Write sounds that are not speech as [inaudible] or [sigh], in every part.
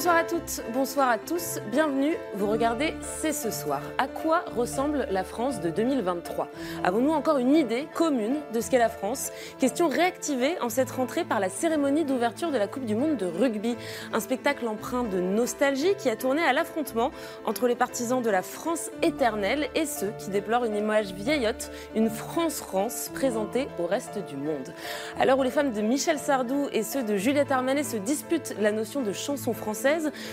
Bonsoir à toutes, bonsoir à tous, bienvenue. Vous regardez C'est ce soir. À quoi ressemble la France de 2023 Avons-nous encore une idée commune de ce qu'est la France? Question réactivée en cette rentrée par la cérémonie d'ouverture de la Coupe du Monde de rugby. Un spectacle empreint de nostalgie qui a tourné à l'affrontement entre les partisans de la France éternelle et ceux qui déplorent une image vieillotte, une France-France présentée au reste du monde. À l'heure où les femmes de Michel Sardou et ceux de Juliette Armanet se disputent la notion de chanson française,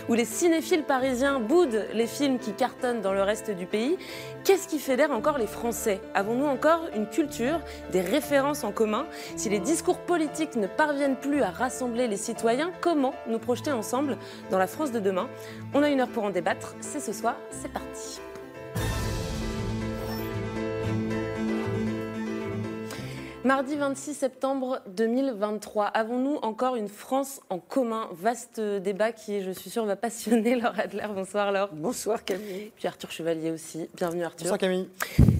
où les cinéphiles parisiens boudent les films qui cartonnent dans le reste du pays. Qu'est-ce qui fédère encore les Français? Avons-nous encore une culture, des références en commun? Si les discours politiques ne parviennent plus à rassembler les citoyens, comment nous projeter ensemble dans la France de demain? On a une heure pour en débattre. C'est ce soir, c'est parti. Mardi 26 septembre 2023, avons-nous encore une France en commun? Vaste débat qui, je suis sûre, va passionner [laughs] Laure Adler. Bonsoir Laure. Bonsoir Camille. Puis Arthur Chevalier aussi. Bienvenue Arthur. Bonsoir Camille.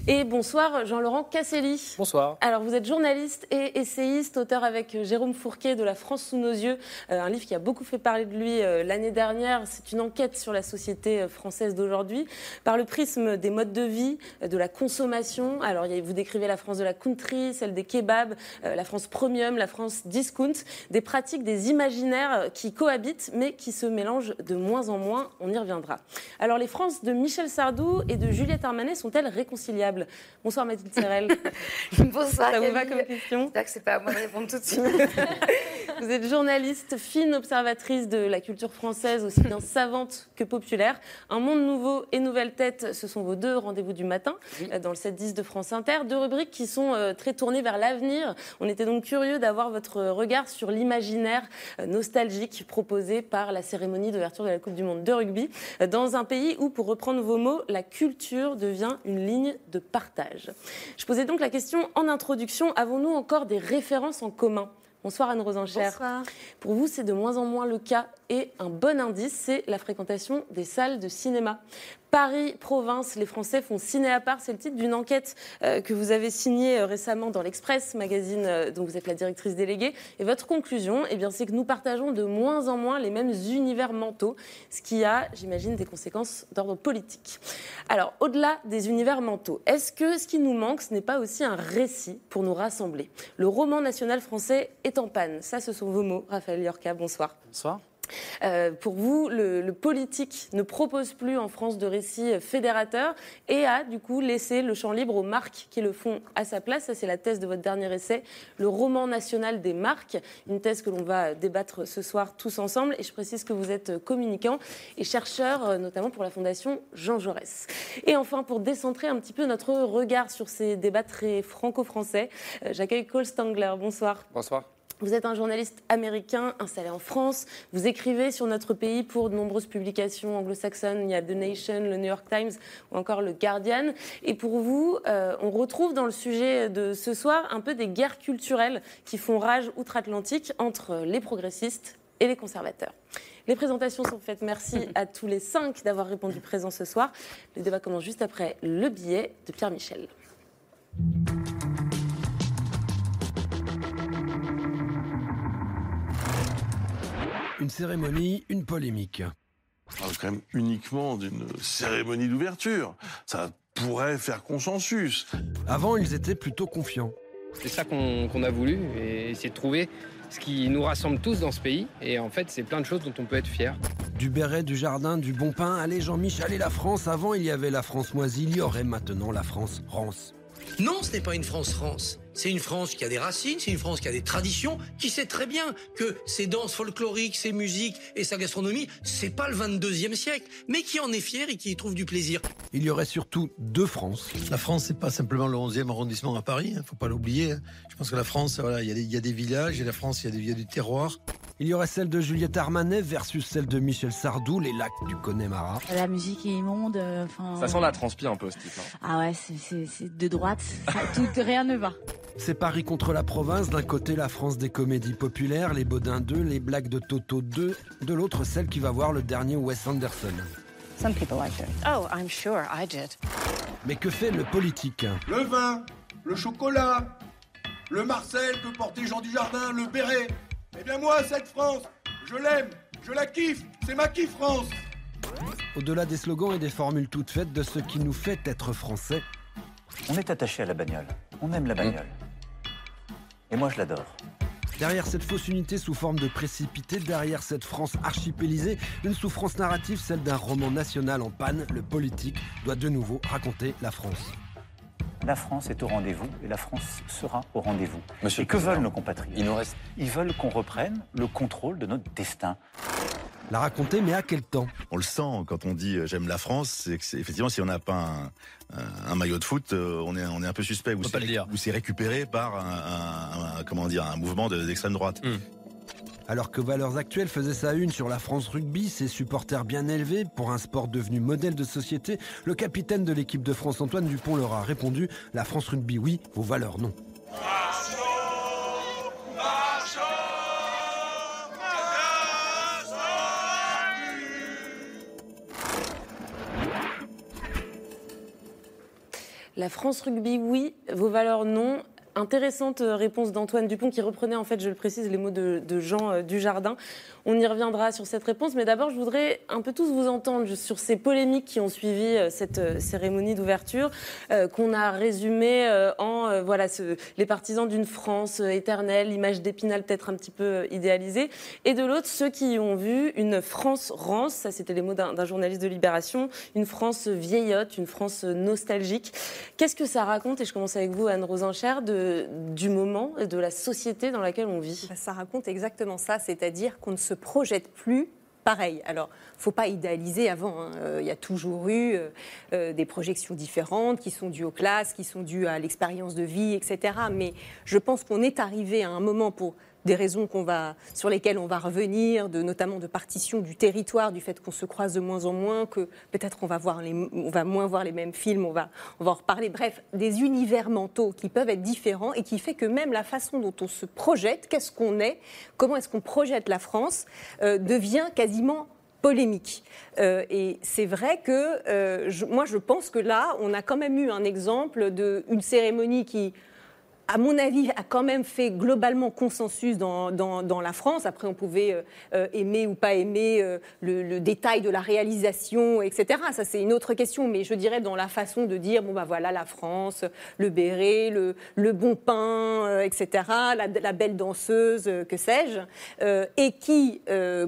Et bonsoir Jean-Laurent Casselli. Bonsoir. Alors vous êtes journaliste et essayiste, auteur avec Jérôme Fourquet de La France sous nos yeux, euh, un livre qui a beaucoup fait parler de lui euh, l'année dernière. C'est une enquête sur la société euh, française d'aujourd'hui par le prisme des modes de vie, de la consommation. Alors vous décrivez la France de la country, celle des kebab, la France premium, la France discount, des pratiques, des imaginaires qui cohabitent mais qui se mélangent de moins en moins. On y reviendra. Alors les France de Michel Sardou et de Juliette Armanet sont-elles réconciliables? Bonsoir Mathilde Serrel. [laughs] Bonsoir. Ça vous va comme question? Que c'est pas à moi de répondre tout de suite. [laughs] vous êtes journaliste, fine observatrice de la culture française, aussi bien savante que populaire. Un monde nouveau et nouvelle tête, ce sont vos deux rendez-vous du matin dans le 7-10 de France Inter. Deux rubriques qui sont euh, très tournées vers l'avenir. On était donc curieux d'avoir votre regard sur l'imaginaire euh, nostalgique proposé par la cérémonie d'ouverture de la Coupe du Monde de rugby euh, dans un pays où, pour reprendre vos mots, la culture devient une ligne de partage. Je posais donc la question en introduction, avons-nous encore des références en commun? Bonsoir Anne Rosencher. Bonsoir. Pour vous, c'est de moins en moins le cas et un bon indice, c'est la fréquentation des salles de cinéma. Paris, province, les Français font ciné à part. C'est le titre d'une enquête euh, que vous avez signée euh, récemment dans l'Express, magazine euh, dont vous êtes la directrice déléguée. Et votre conclusion, eh bien, c'est que nous partageons de moins en moins les mêmes univers mentaux, ce qui a, j'imagine, des conséquences d'ordre politique. Alors, au-delà des univers mentaux, est-ce que ce qui nous manque, ce n'est pas aussi un récit pour nous rassembler? Le roman national français est en panne. Ça, ce sont vos mots, Raphaël Yorka. Bonsoir. Bonsoir. Euh, pour vous, le, politique ne propose plus en France de récits fédérateurs et a du coup laissé le champ libre aux marques qui le font à sa place. Ça, c'est la thèse de votre dernier essai, le roman national des marques, une thèse que l'on va débattre ce soir tous ensemble. Et je précise que vous êtes communicant et chercheur, euh, notamment pour la Fondation Jean Jaurès. Et enfin, pour décentrer un petit peu notre regard sur ces débats très franco-français, euh, j'accueille Cole Stangler. Bonsoir. Bonsoir. Vous êtes un journaliste américain installé en France. Vous écrivez sur notre pays pour de nombreuses publications anglo-saxonnes. Il y a The Nation, le New York Times ou encore le Guardian. Et pour vous, euh, on retrouve dans le sujet de ce soir un peu des guerres culturelles qui font rage outre-Atlantique entre les progressistes et les conservateurs. Les présentations sont faites. Merci à tous les cinq d'avoir répondu présent ce soir. Le débat commence juste après le billet de Pierre Michel. Une cérémonie, une polémique. On parle quand même uniquement d'une cérémonie d'ouverture. Ça pourrait faire consensus. Avant, ils étaient plutôt confiants. C'est ça qu'on qu a voulu et essayer de trouver ce qui nous rassemble tous dans ce pays. Et en fait, c'est plein de choses dont on peut être fier. Du béret, du jardin, du bon pain. Allez, Jean-Michel et la France. Avant, il y avait la France moisie. Il y aurait maintenant la France rance. Non, ce n'est pas une France rance. C'est une France qui a des racines, c'est une France qui a des traditions, qui sait très bien que ses danses folkloriques, ses musiques et sa gastronomie, c'est pas le 22e siècle, mais qui en est fier et qui y trouve du plaisir. Il y aurait surtout deux France. La France, c'est pas simplement le 11e arrondissement à Paris, hein, faut pas l'oublier. Je pense que la France, voilà, il y, y, a des villages, et la France, il y, y, a du terroir. Il y aurait celle de Juliette Armanet versus celle de Michel Sardou, les lacs du Connemara. La musique est immonde. euh. Ça sent la transpi un peu, ce type. hein. Ah ouais, c'est- de droite. Ça- tout, rien ne va. C'est Paris contre la province, d'un côté la France des comédies populaires, les Baudins 2, les blagues de Toto 2, de l'autre celle qui va voir le dernier Wes Anderson. Some people liked it. Oh, I'm sure I did. Mais que fait le politique? Le vin, le chocolat, le Marcel que portait Jean Dujardin, le béret. Eh bien moi, cette France, je l'aime, je la kiffe, c'est ma kiff France. Au-delà des slogans et des formules toutes faites de ce qui nous fait être français, On est attaché à la bagnole. On aime la bagnole. Et moi, je l'adore. Derrière cette fausse unité sous forme de précipité, derrière cette France archipélisée, une souffrance narrative, celle d'un roman national en panne, le politique doit de nouveau raconter la France. La France est au rendez-vous et la France sera au rendez-vous. Monsieur et que veulent nos compatriotes? Il nous reste. Ils veulent qu'on reprenne le contrôle de notre destin. La raconter, mais à quel temps? On le sent quand on dit euh, j'aime la France, c'est que effectivement si on n'a pas un, maillot de foot, euh, on est on est un peu suspect ou peut c'est pas le dire. ou c'est récupéré par un, un- un- comment dire un mouvement de- d'extrême droite. Alors que Valeurs Actuelles faisait sa une sur la France rugby, ses supporters bien élevés, pour un sport devenu modèle de société, le capitaine de l'équipe de France Antoine Dupont leur a répondu La France rugby oui, vos valeurs non. La France rugby, oui. Vos valeurs, non. Intéressante euh, réponse d'Antoine Dupont qui reprenait, en fait, je le précise, les mots de, de Jean euh, Dujardin. On y reviendra sur cette réponse, mais d'abord, je voudrais un peu tous vous entendre sur ces polémiques qui ont suivi euh, cette cérémonie d'ouverture, qu'on a résumée en voilà, les partisans d'une France éternelle, l'image d'Épinal peut-être un petit peu idéalisée, et de l'autre, ceux qui ont vu une France rance, ça c'était les mots d'un d'un journaliste de Libération, une France vieillotte, une France nostalgique. Qu'est-ce que ça raconte, et je commence avec vous, Anne Rosencher, de, du moment et de la société dans laquelle on vit Ça raconte exactement ça, c'est-à-dire qu'on ne se projette plus pareil. Alors, faut pas idéaliser avant. hein. Euh, Il y a toujours eu euh, euh, des projections différentes qui sont dues aux classes, qui sont dues à l'expérience de vie, etc. Mais je pense qu'on est arrivé à un moment pour des raisons sur lesquelles on va revenir, notamment de partition du territoire, du fait qu'on se croise de moins en moins, que peut-être on va, voir les, on va moins voir les mêmes films, on va, on va en reparler. Bref, des univers mentaux qui peuvent être différents et qui fait que même la façon dont on se projette, qu'est-ce qu'on est, comment est-ce qu'on projette la France, euh, devient quasiment polémique. Euh, et c'est vrai que euh, moi, je pense que là, on a quand même eu un exemple d'une cérémonie qui à mon avis, a quand même fait globalement consensus dans, la France. Après, on pouvait euh, euh, aimer ou pas aimer euh, le, détail de la réalisation, etc. Ça, c'est une autre question. Mais je dirais dans la façon de dire, bon, bah voilà, la France, le béret, le, bon pain, etc., la, la belle danseuse, que sais-je, et qui,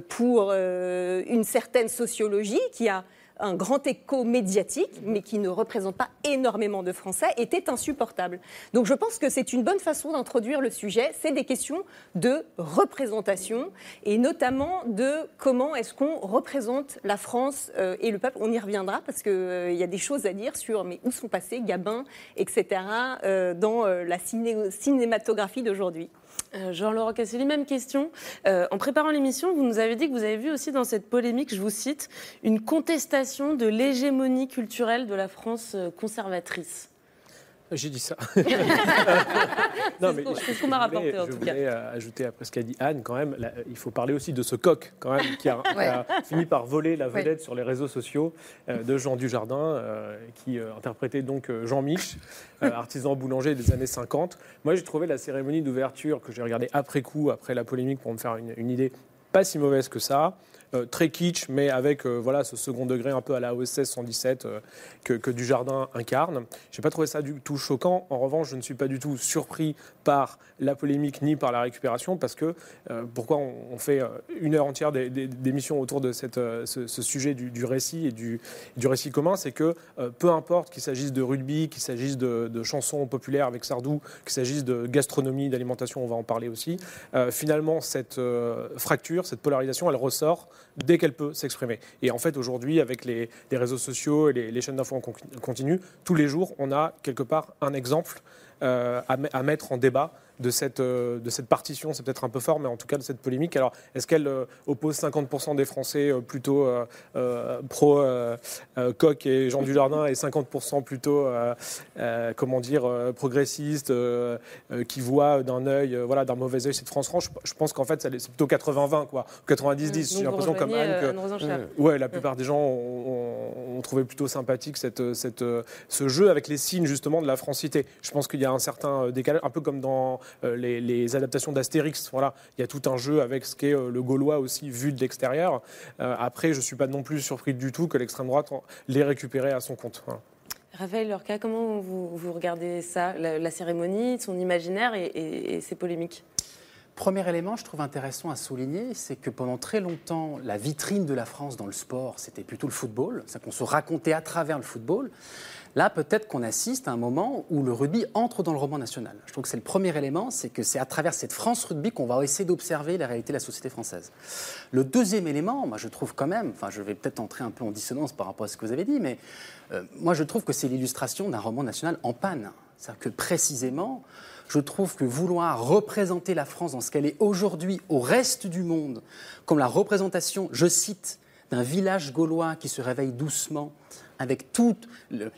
pour une certaine sociologie, qui a un grand écho médiatique, mais qui ne représente pas énormément de Français, était insupportable. Donc je pense que c'est une bonne façon d'introduire le sujet. C'est des questions de représentation et notamment de comment est-ce qu'on représente la France euh, et le peuple. On y reviendra parce qu'il il y a des choses à dire sur mais où sont passés Gabin, etc. euh, dans euh, la ciné- cinématographie d'aujourd'hui. Euh, Jean-Laurent Casselli, même question. Euh, en préparant l'émission, vous nous avez dit que vous avez vu aussi dans cette polémique, je vous cite, une contestation de l'hégémonie culturelle de la France euh, conservatrice. J'ai dit ça. [laughs] C'est ce qu'on- c'est ce qu'on m'a je voulais- rapporté, en je tout cas. voulais, euh, ajouter après ce qu'a dit Anne, quand même, là, il faut parler aussi de ce coq, quand même, qui a, [laughs] Ouais. a fini par voler la Ouais. vedette sur les réseaux sociaux euh, de Jean Dujardin, euh, qui euh, interprétait donc Jean Mich, [laughs] artisan boulanger des années 50. Moi, j'ai trouvé la cérémonie d'ouverture que j'ai regardée après coup, après la polémique, pour me faire une, une idée pas si mauvaise que ça. Euh, très kitsch, mais avec euh, voilà ce second degré un peu à la OSS 117 euh, que, Dujardin incarne. J'ai pas trouvé ça du tout choquant. En revanche, je ne suis pas du tout surpris par la polémique ni par la récupération, parce que pourquoi on, fait une heure entière des- des- d'émissions autour de cette, ce, sujet du, récit et du, du récit commun, c'est que peu importe qu'il s'agisse de rugby, qu'il s'agisse de, chansons populaires avec Sardou, qu'il s'agisse de gastronomie, d'alimentation, on va en parler aussi, finalement cette fracture, cette polarisation, elle ressort dès qu'elle peut s'exprimer. Et en fait, aujourd'hui, avec les, réseaux sociaux et les, chaînes d'infos en con- continu, tous les jours, on a quelque part un exemple euh, à mettre en débat de cette, de cette partition, c'est peut-être un peu fort, mais en tout cas de cette polémique. Alors, est-ce qu'elle oppose 50% des Français plutôt pro-Coq et Jean Dujardin et 50% plutôt, comment dire, progressistes qui voient d'un œil, voilà, d'un mauvais œil cette France franche? Je pense qu'en fait, c'est plutôt 80-20, quoi. 90-10. J'ai l'impression comme Anne que ouais, la plupart des gens ont, trouvé plutôt sympathique cette, cette, ce jeu avec les signes justement de la francité. Je pense qu'il y a un certain décalage, un peu comme dans euh, les, adaptations d'Astérix. Voilà, il y a tout un jeu avec ce qu'est euh, le Gaulois aussi vu de l'extérieur. Euh, après, je ne suis pas non plus surpris du tout que l'extrême droite l'ait récupéré à son compte. Raphaël Lorca, comment vous, vous regardez ça, la, cérémonie, son imaginaire et, et ses polémiques? Premier élément, je trouve intéressant à souligner, c'est que pendant très longtemps, la vitrine de la France dans le sport, c'était plutôt le football, c'est qu'on se racontait à travers le football. Là, peut-être qu'on assiste à un moment où le rugby entre dans le roman national. Je trouve que c'est le premier élément, c'est que c'est à travers cette France rugby qu'on va essayer d'observer la réalité de la société française. Le deuxième élément, moi je trouve quand même, enfin je vais peut-être entrer un peu en dissonance par rapport à ce que vous avez dit, mais euh, moi je trouve que c'est l'illustration d'un roman national en panne. C'est-à-dire que précisément, je trouve que vouloir représenter la France dans ce qu'elle est aujourd'hui au reste du monde, comme la représentation, je cite, d'un village gaulois qui se réveille doucement, avec toute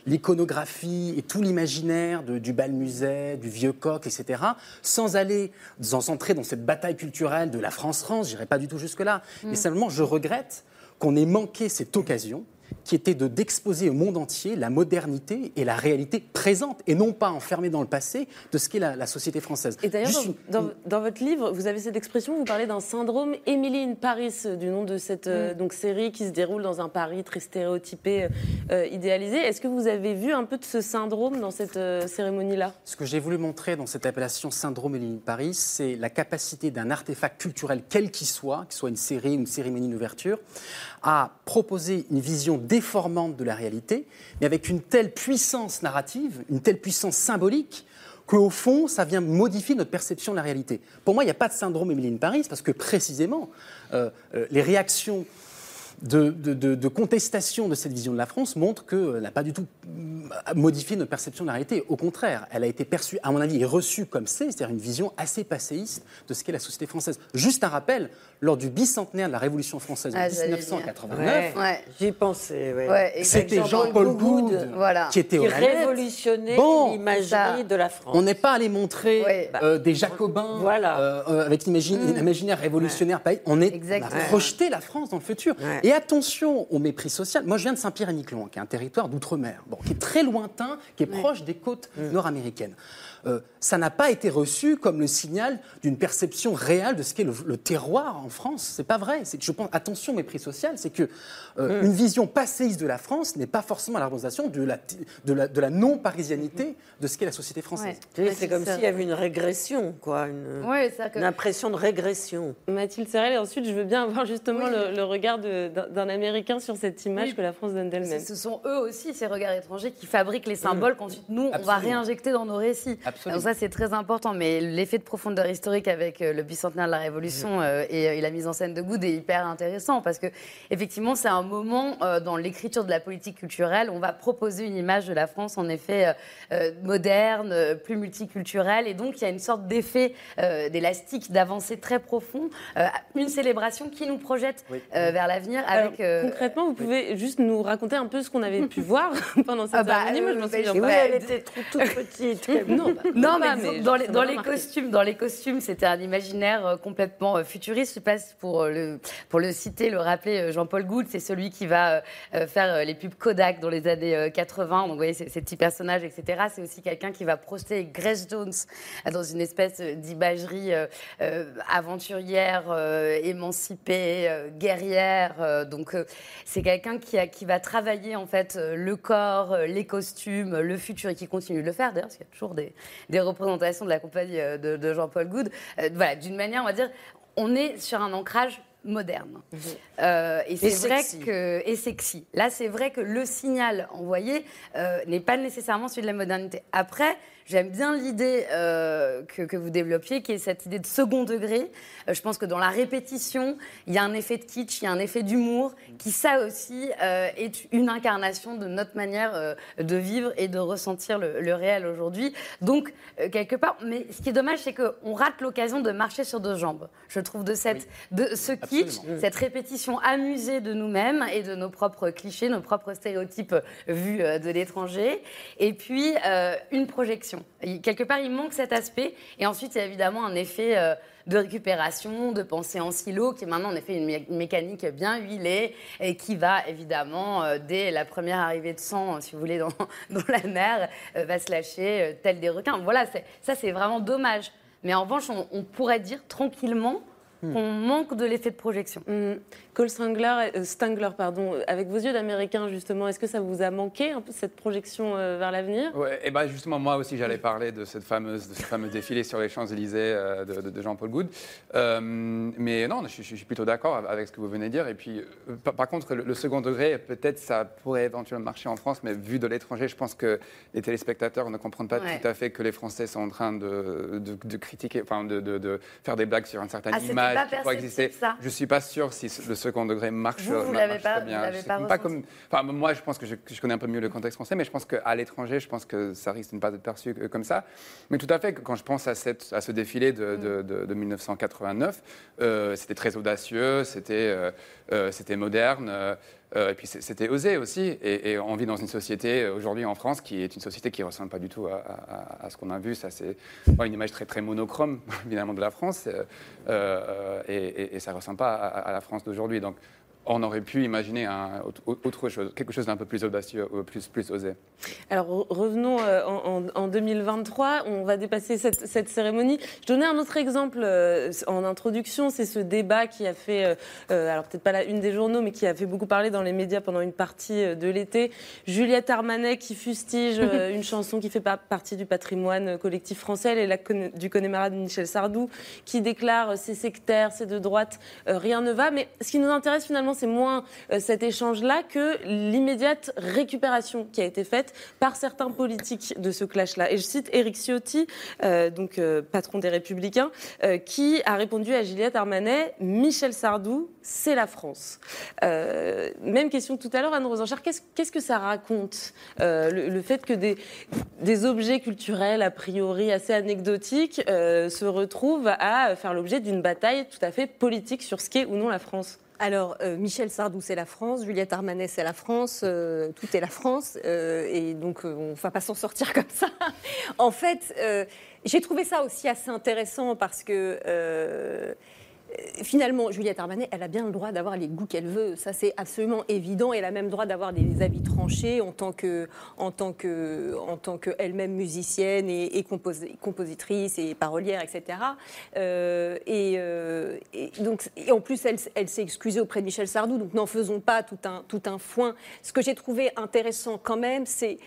l'iconographie et tout l'imaginaire du bal musée, du vieux coq, etc., sans aller, sans entrer dans cette bataille culturelle de la France-France, j'irai pas du tout jusque-là, mais mm. simplement je regrette qu'on ait manqué cette occasion qui était de d'exposer au monde entier la modernité et la réalité présente, et non pas enfermée dans le passé, de ce qu'est la, société française. Et d'ailleurs, dans, votre livre, vous avez cette expression, vous parlez d'un syndrome Emily in Paris, du nom de cette euh, mm. donc, série qui se déroule dans un Paris très stéréotypé, euh, euh, idéalisé. Est-ce que vous avez vu un peu de ce syndrome dans cette cérémonie-là? Ce que j'ai voulu montrer dans cette appellation syndrome Emily in Paris, c'est la capacité d'un artefact culturel, quel qu'il soit, qu'il soit une série, une cérémonie d'ouverture, à proposer une vision déformante de la réalité, mais avec une telle puissance narrative, une telle puissance symbolique, qu'au fond, ça vient modifier notre perception de la réalité. Pour moi, il n'y a pas de syndrome Emeline Paris, parce que précisément, euh, euh, les réactions de, contestation de cette vision de la France montre qu'elle n'a pas du tout euh, modifié notre perception de la réalité. Au contraire, elle a été perçue, à mon avis, et reçue comme c'est, c'est-à-dire une vision assez passéiste de ce qu'est la société française. Juste un rappel, lors du bicentenaire de la Révolution française en 1989, ah, j'y pensais. C'était Jean-Paul Goude voilà. qui était qui révolutionnait l'imagerie de la France. On n'est pas allé montrer euh, des Jacobins voilà. Euh, avec l'imaginaire révolutionnaire. On, est, a projeté la France dans le futur. Et attention au mépris social. Moi, je viens de Saint-Pierre-et-Miquelon, qui est un territoire d'outre-mer, bon, qui est très lointain, qui est proche des côtes nord-américaines. Euh, ça n'a pas été reçu comme le signal d'une perception réelle de ce qu'est le, terroir en France. C'est pas vrai. C'est que je pense, attention, mépris social, c'est que euh, mm. une vision passéiste de la France n'est pas forcément la représentation de la, de la, de la non-parisianité de ce qu'est la société française. c'est comme s'il y avait une régression, quoi, une, impression de régression. Mathilde Serrel, et ensuite, je veux bien avoir justement le, regard d'un Américain sur cette image que la France donne d'elle-même. Ce sont eux aussi, ces regards étrangers, qui fabriquent les symboles mm. qu'ensuite, nous, on va réinjecter dans nos récits. Donc ça, c'est très important. Mais l'effet de profondeur historique avec euh, le bicentenaire de la Révolution mm. euh, et, la mise en scène de Good est hyper intéressant parce que effectivement, c'est un moment euh, dans l'écriture de la politique culturelle. On va proposer une image de la France, en effet, moderne, plus multiculturelle. Et donc, il y a une sorte d'effet d'élastique, d'avancée très profond. une célébration qui nous projette vers l'avenir. Avec, concrètement, vous pouvez juste nous raconter un peu ce qu'on avait pu [laughs] voir pendant cette ah bah, cérémonie Moi, je m'en souviens pas. elle était toute, toute petite. [laughs] non, bah, non, mais, dans, les, dans les, costumes, dans les costumes, c'était un imaginaire euh, complètement euh, futuriste. Je passe pour euh, le pour le citer, le rappeler. Jean-Paul Gould, c'est celui qui va faire les pubs Kodak dans les années 80. Donc, vous voyez, ces, petits personnages, etc. C'est aussi quelqu'un qui va projeter Grace Jones dans une espèce d'imagerie aventurière, émancipée, guerrière. donc, c'est quelqu'un qui, qui va travailler en fait le corps, les costumes, le futur et qui continue de le faire d'ailleurs, parce qu'il y a toujours des, des de la compagnie euh, de, Jean-Paul Goud. Euh, voilà, d'une manière, on va dire, on est sur un ancrage moderne. Mhm. Euh, et c'est vrai que et sexy. Là, c'est vrai que le signal envoyé n'est pas nécessairement celui de la modernité. Après, j'aime bien l'idée euh, que, vous développiez, qui est cette idée de second degré. Euh, je pense que dans la répétition, il y a un effet de kitsch, il y a un effet d'humour, qui ça aussi euh, est une incarnation de notre manière de vivre et de ressentir le, réel aujourd'hui. Donc, quelque part, mais ce qui est dommage, c'est qu'on rate l'occasion de marcher sur deux jambes, je trouve, de, cette, de ce kitsch, cette répétition amusée de nous-mêmes et de nos propres clichés, nos propres stéréotypes vus de l'étranger. Et puis, une projection. Quelque part, il manque cet aspect. Et ensuite, il y a évidemment un effet euh, de récupération, de pensée en silo, qui est maintenant en effet une, mécanique bien huilée et qui va évidemment, euh, dès la première arrivée de sang, si vous voulez, [laughs] dans, dans la mer, euh, va se lâcher tel des requins. Voilà, ça c'est vraiment dommage. Mais en revanche, on pourrait dire tranquillement Hmm. On manque de l'effet de projection. Mmh. Cole Stangler, euh, pardon, avec vos yeux d'américain, justement, est-ce que ça vous a manqué un peu cette projection euh, vers l'avenir? Ouais, et ben justement, moi aussi, j'allais parler de, cette fameuse, de ce fameux défilé sur les Champs-Élysées euh, de, Jean-Paul Goud. mais non, je, suis plutôt d'accord avec ce que vous venez de dire. Et puis, par, contre, le, second degré, peut-être ça pourrait éventuellement marcher en France, mais vu de l'étranger, je pense que les téléspectateurs ne comprennent pas tout à fait que les Français sont en train de, critiquer, enfin, de, faire des blagues sur une certaine ah, image exister. Je suis pas sûr si le second degré marche. Vous, vous l'avez pas, bien. pas, comme. Enfin, moi, je pense que je, connais un peu mieux le contexte français, mais je pense qu'à l'étranger, je pense que ça risque de ne pas être perçu comme ça. Mais tout à fait, quand je pense à, cette, à ce défilé de, de, 1989, mm. euh, c'était très audacieux, c'était euh, euh, c'était moderne. Euh, et puis c'était osé aussi. Et, on vit dans une société aujourd'hui en France qui est une société qui ne ressemble pas du tout à, ce qu'on a vu. Ça, c'est une image très, très monochrome, [laughs] évidemment, de la France. Euh, euh, et, ça ne ressemble pas à, la France d'aujourd'hui. Donc, on aurait pu imaginer un, autre chose, quelque chose d'un peu plus audacieux, euh, plus, plus osé. Alors revenons euh, en, 2023, on va dépasser cette, cérémonie. Je donnais un autre exemple euh, en introduction, c'est ce débat qui a fait, alors peut-être pas la une des journaux, mais qui a fait beaucoup parler dans les médias pendant une partie de l'été. Juliette Armanet qui fustige [laughs] une chanson qui fait pas partie du patrimoine collectif français, elle est la, du Connemara de Michel Sardou, qui déclare c'est sectaire, c'est de droite, rien ne va. Mais ce qui nous intéresse finalement, c'est moins euh, cet échange-là que l'immédiate récupération qui a été faite par certains politiques de ce clash-là. Et je cite Éric Ciotti, euh, donc euh, patron des Républicains, qui a répondu à Juliette Armanet Michel Sardou, c'est la France. même question tout à l'heure, Anne Rosenchère, qu'est-ce que ça raconte le, fait que des, des, objets culturels a priori assez anecdotiques se retrouvent à faire l'objet d'une bataille tout à fait politique sur ce qu'est ou non la France? Alors, euh, Michel Sardou, c'est la France, Juliette Armanet, c'est la France, euh, tout est la France, euh, et donc on ne va pas s'en sortir [laughs] comme ça. en fait, j'ai trouvé ça aussi assez intéressant parce que finalement, Juliette Armanet, elle a bien le droit d'avoir les goûts qu'elle veut. Ça, c'est absolument évident. Elle a même le droit d'avoir des avis tranchés en tant que, en tant que, en tant qu'elle-même musicienne et, compositrice et parolière, etc. Euh, euh, et, donc, et en plus, elle, elle s'est excusée auprès de Michel Sardou. Donc, n'en faisons pas tout un, tout un foin. Ce que j'ai trouvé intéressant quand même, c'est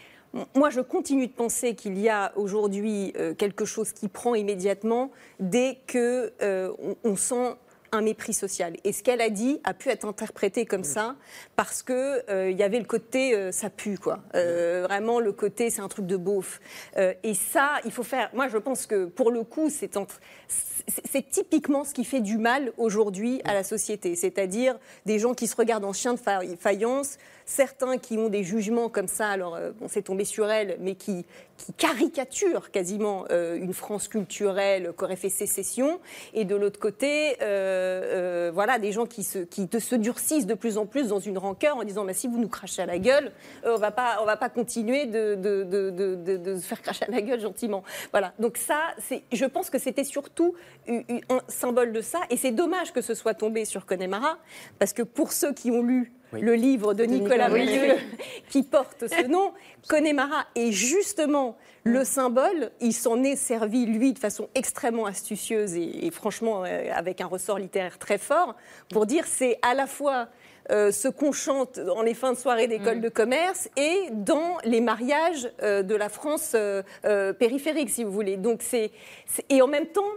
moi, je continue de penser qu'il y a aujourd'hui euh, quelque chose qui prend immédiatement dès que euh, on, sent un mépris social. Et ce qu'elle a dit a pu être interprété comme ça parce que euh, il y avait le côté ça pue quoi. vraiment le côté c'est un truc de beauf. et ça, il faut faire. Moi, je pense que pour le coup, c'est typiquement ce qui fait du mal aujourd'hui à la société, c'est-à-dire des gens qui se regardent en chien de faïence, certains qui ont des jugements comme ça, alors euh, on s'est tombé sur elle, mais qui, qui caricaturent quasiment euh, une France culturelle qu'aurait fait sécession, et de l'autre côté, euh, voilà, des gens qui se, qui se durcissent de plus en plus dans une rancœur en disant bah, si vous nous crachez à la gueule, on va pas, on va pas continuer de, de, de, de, se faire cracher à la gueule gentiment. Voilà, donc ça, je pense que c'était surtout un symbole de ça, et c'est dommage que ce soit tombé sur Connemara, parce que pour ceux qui ont lu le livre de, Nicolas, Nicolas [laughs] qui porte ce nom, Connemara est justement le symbole. Il s'en est servi, lui, de façon extrêmement astucieuse et, franchement euh, avec un ressort littéraire très fort, pour dire c'est à la fois euh, ce qu'on chante dans les fins de soirée d'école mm. de commerce et dans les mariages euh, de la France périphérique, si vous voulez. Donc c'est et en même temps,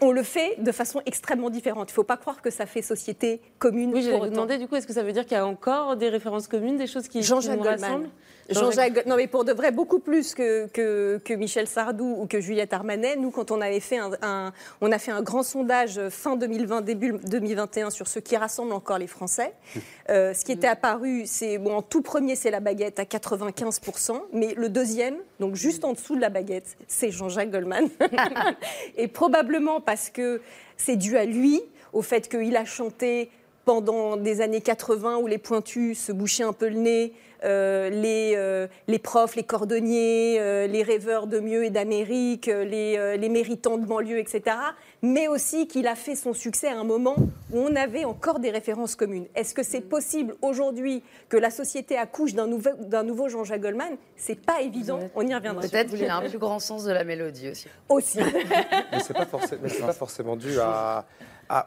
on le fait de façon extrêmement différente. Il ne faut pas croire que ça fait société commune. Oui, je vous demander du coup, est-ce que ça veut dire qu'il y a encore des références communes, des choses qui, Jean-Jacques Goldman. Jean-Jacques, non mais pour de vrai, beaucoup plus que, que, Michel Sardou ou que Juliette Armanet. Nous, quand on avait fait un, on a fait un grand sondage fin 2020, début 2021 sur ce qui rassemble encore les Français. [laughs] Euh, ce qui était apparu, c'est bon, en tout premier, c'est la baguette à 95%, mais le deuxième, donc juste en dessous de la baguette, c'est Jean-Jacques Goldman. [laughs] [laughs] Et probablement parce que c'est dû à lui, au fait qu'il a chanté pendant des années 80 où les pointus se bouchaient un peu le nez, euh, les, euh, les, profs, les cordonniers, euh, les rêveurs de mieux et d'Amérique, les, les, méritants de banlieue, etc. Mais aussi qu'il a fait son succès à un moment où on avait encore des références communes. Est-ce que c'est possible aujourd'hui que la société accouche d'un nouveau, nouveau Jean-Jacques Goldman? C'est pas évident. On y reviendra. Peut-être qu'il a un plus grand sens de la mélodie aussi. Aussi. mais c'est pas, pas forcément dû à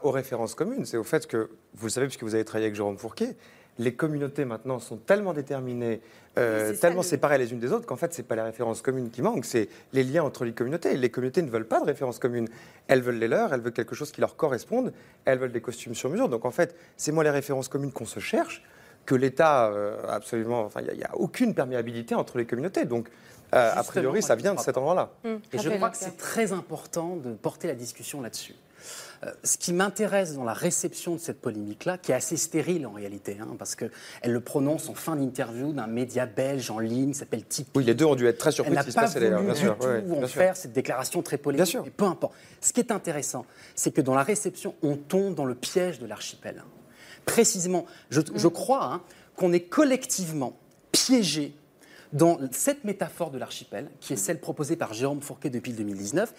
aux références communes. C'est au fait que, vous le savez, puisque vous avez travaillé avec Jérôme Fourquet, les communautés maintenant sont tellement déterminées, euh, tellement séparées les unes des autres qu'en fait, ce n'est pas les références communes qui manquent, c'est les liens entre les communautés. Les communautés ne veulent pas de références communes. Elles veulent les leurs, elles veulent quelque chose qui leur corresponde, elles veulent des costumes sur mesure. Donc en fait, c'est moi les références communes qu'on se cherche que l'État, euh, absolument, enfin, il n'y a, aucune perméabilité entre les communautés. Donc, euh, a priori, ça vient de cet endroit-là. Et je crois que c'est très important de porter la discussion là-dessus. Euh, ce qui m'intéresse dans la réception de cette polémique-là, qui est assez stérile en réalité, hein, parce qu'elle le prononce en fin d'interview d'un média belge en ligne qui s'appelle Tipeee. Oui, les deux ont dû être très surpris de ce qui se passait d'ailleurs, bien sûr. en faire cette déclaration très polémique. Bien sûr. peu importe. Ce qui est intéressant, c'est que dans la réception, on tombe dans le piège de l'archipel. Précisément, je, mm. crois hein, qu'on est collectivement piégé dans cette métaphore de l'archipel, qui est celle proposée par Jérôme Fourquet depuis 2019,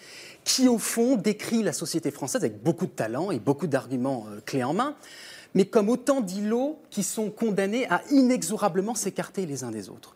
qui au fond décrit la société française avec beaucoup de talent et beaucoup d'arguments euh, clés en main, mais comme autant d'îlots qui sont condamnés à inexorablement s'écarter les uns des autres.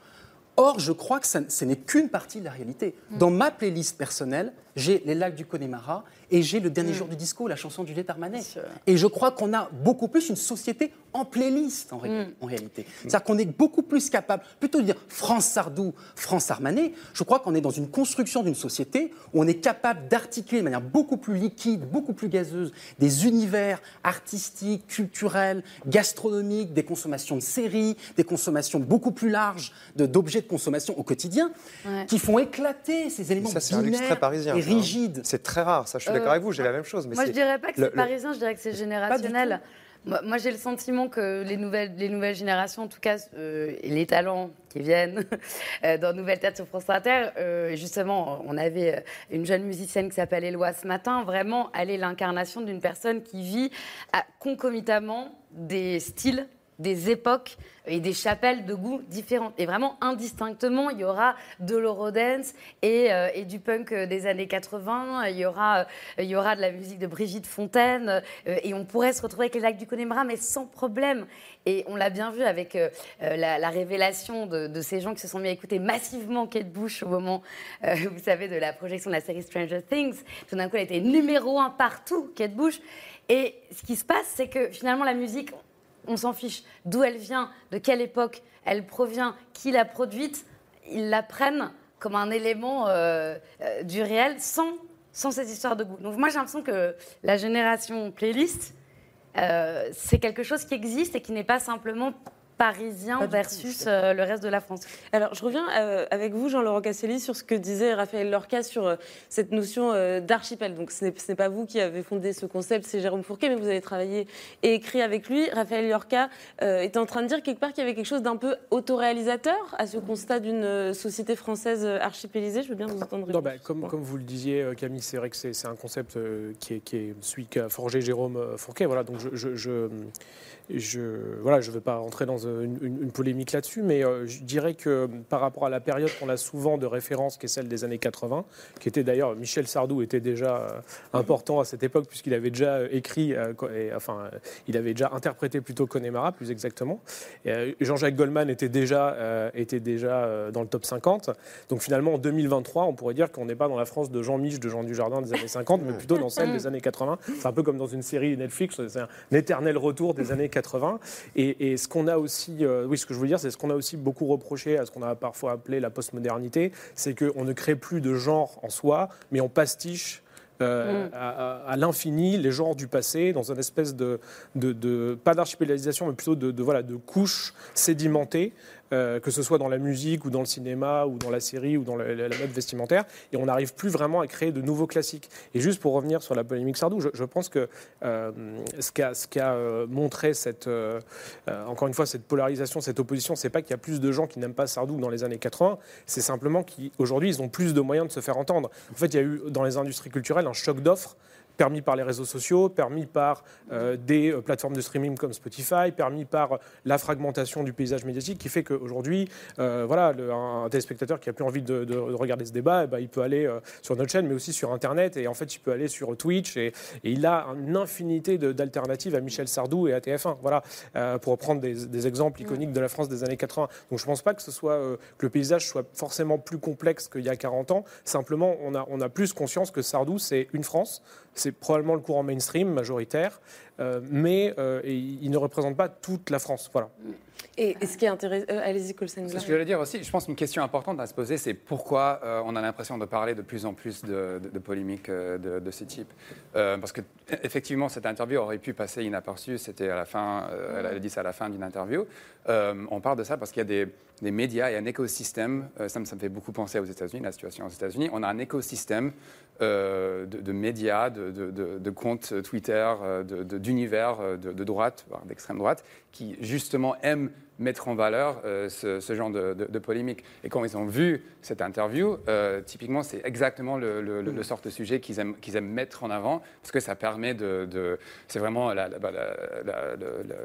Or, je crois que ce n'est qu'une partie de la réalité. Mm. Dans ma playlist personnelle, j'ai Les Lacs du Connemara et j'ai Le Dernier mm. jour du disco, la chanson du Juliette Armanet. Et je crois qu'on a beaucoup plus une société en playlist en, mm. réalité. C'est-à-dire qu'on est beaucoup plus capable, plutôt de dire France Sardou, France Armanet, je crois qu'on est dans une construction d'une société où on est capable d'articuler de manière beaucoup plus liquide, beaucoup plus gazeuse, des univers artistiques, culturels, gastronomiques, des consommations de séries, des consommations beaucoup plus larges d'objets de, consommation au quotidien, qui font éclater ces éléments ça, binaires parisien, et rigides. C'est très rare, ça je suis d'accord avec vous, j'ai la même chose. Mais moi je dirais pas que c'est parisien, je dirais que c'est générationnel. Moi, j'ai le sentiment que les nouvelles, les nouvelles générations, en tout cas, euh, les talents qui viennent [laughs] euh, dans Nouvelle Tête sur France Inter, euh, justement, on avait une jeune musicienne qui s'appelle Éloi ce matin. Vraiment, elle est l'incarnation d'une personne qui vit concomitamment des styles des époques et des chapelles de goûts différentes. Et vraiment, indistinctement, il y aura de l'eurodance et, euh, et du punk des années 80, il y aura, euh, il y aura de la musique de Brigitte Fontaine, euh, et on pourrait se retrouver avec les lacs du Connemara, mais sans problème. Et on l'a bien vu avec la, révélation de, ces gens qui se sont mis à écouter massivement Kate Bush au moment, [laughs] vous savez, de la projection de la série Stranger Things. Tout d'un coup, elle était numéro un partout, Kate Bush. Et ce qui se passe, c'est que finalement, la musique, on s'en fiche d'où elle vient, de quelle époque elle provient, qui l'a produite, ils la prennent comme un élément euh, euh, du réel sans, sans cette histoire de goût. Donc moi j'ai l'impression que la génération playlist, euh, c'est quelque chose qui existe et qui n'est pas simplement parisien versus euh, le reste de la France. Alors, je reviens euh, avec vous, Jean-Laurent Casselli, sur ce que disait Raphaël Lorca sur euh, cette notion d'archipel. Donc, ce n'est pas vous qui avez fondé ce concept, c'est Jérôme Fourquet, mais vous avez travaillé et écrit avec lui. Raphaël Lorca est en train de dire quelque part qu'il y avait quelque chose d'un peu autoréalisateur à ce constat d'une société française archipélisée. Je veux bien vous entendre. Non, bah, comme, comme, vous le disiez, Camille, c'est vrai que c'est un concept qui est, qui, est, celui qu'a forgé Jérôme Fourquet. Voilà, donc je, je je voilà, je ne vais pas rentrer dans une, polémique là-dessus, mais euh, je dirais que par rapport à la période qu'on a souvent de référence, qui est celle des années 80, qui était d'ailleurs, Michel Sardou était déjà euh, important à cette époque, puisqu'il avait déjà écrit, euh, enfin, il avait déjà interprété plutôt Connemara, plus exactement. Jean-Jacques Goldman était déjà, était déjà dans le top 50. Donc finalement, en 2023, on pourrait dire qu'on n'est pas dans la France de Jean Mich, de Jean Dujardin des années 50, mais plutôt dans celle des années 80. C'est un peu comme dans une série Netflix, c'est un éternel retour des années 80. Et, ce qu'on a aussi, euh, oui, ce que je veux dire, c'est ce qu'on a aussi beaucoup reproché à ce qu'on a parfois appelé la postmodernité, c'est qu'on ne crée plus de genre en soi, mais on pastiche euh, mm. à, l'infini les genres du passé dans une espèce de, de, pas d'archipélisation mais plutôt de, voilà de couches sédimentées que ce soit dans la musique ou dans le cinéma ou dans la série ou dans la, mode vestimentaire, et on n'arrive plus vraiment à créer de nouveaux classiques. Et juste pour revenir sur la polémique Sardou, je, pense que ce qu'a ce qu'a montré cette, encore une fois cette polarisation, cette opposition, c'est pas qu'il y a plus de gens qui n'aiment pas Sardou dans les années 80, c'est simplement qu'aujourd'hui ils ont plus de moyens de se faire entendre. En fait, il y a eu dans les industries culturelles un choc d'offres permis par les réseaux sociaux, permis par euh, des euh, plateformes de streaming comme Spotify, permis par la fragmentation du paysage médiatique qui fait qu'aujourd'hui, euh, voilà, un, téléspectateur qui a plus envie de, regarder ce débat, eh ben, il peut aller sur notre chaîne, mais aussi sur Internet, et en fait, il peut aller sur Twitch, et, il a une infinité d'alternatives à Michel Sardou et à TF1, voilà, pour reprendre des, exemples iconiques de la France des années 80. Donc je ne pense pas que le paysage soit forcément plus complexe qu'il y a 40 ans. Simplement, on a plus conscience que Sardou, c'est une France, c'est probablement le courant mainstream majoritaire, euh, mais euh, il ne représente pas toute la France. Voilà. Et, ce qui est intéressant, euh, allez-y, Colsen. Ce que je voulais dire aussi, je pense qu'une question importante à se poser, c'est pourquoi on a l'impression de parler de plus en plus de, polémiques de, ce type. parce que effectivement, cette interview aurait pu passer inaperçue. C'était à la fin, elle a dit ça à la fin d'une interview. on parle de ça parce qu'il y a des, des médias et un écosystème. ça, me, ça me fait beaucoup penser aux États-Unis, la situation aux États-Unis. On a un écosystème euh, de, médias, de, comptes Twitter, euh, d'univers euh, de, droite, voire d'extrême droite, qui justement aiment mettre en valeur ce, genre de, polémique. Et quand ils ont vu cette interview, typiquement, c'est exactement le, le, sort de sujet qu'ils aiment, qu'ils aiment mettre en avant, parce que ça permet de... c'est vraiment la, la,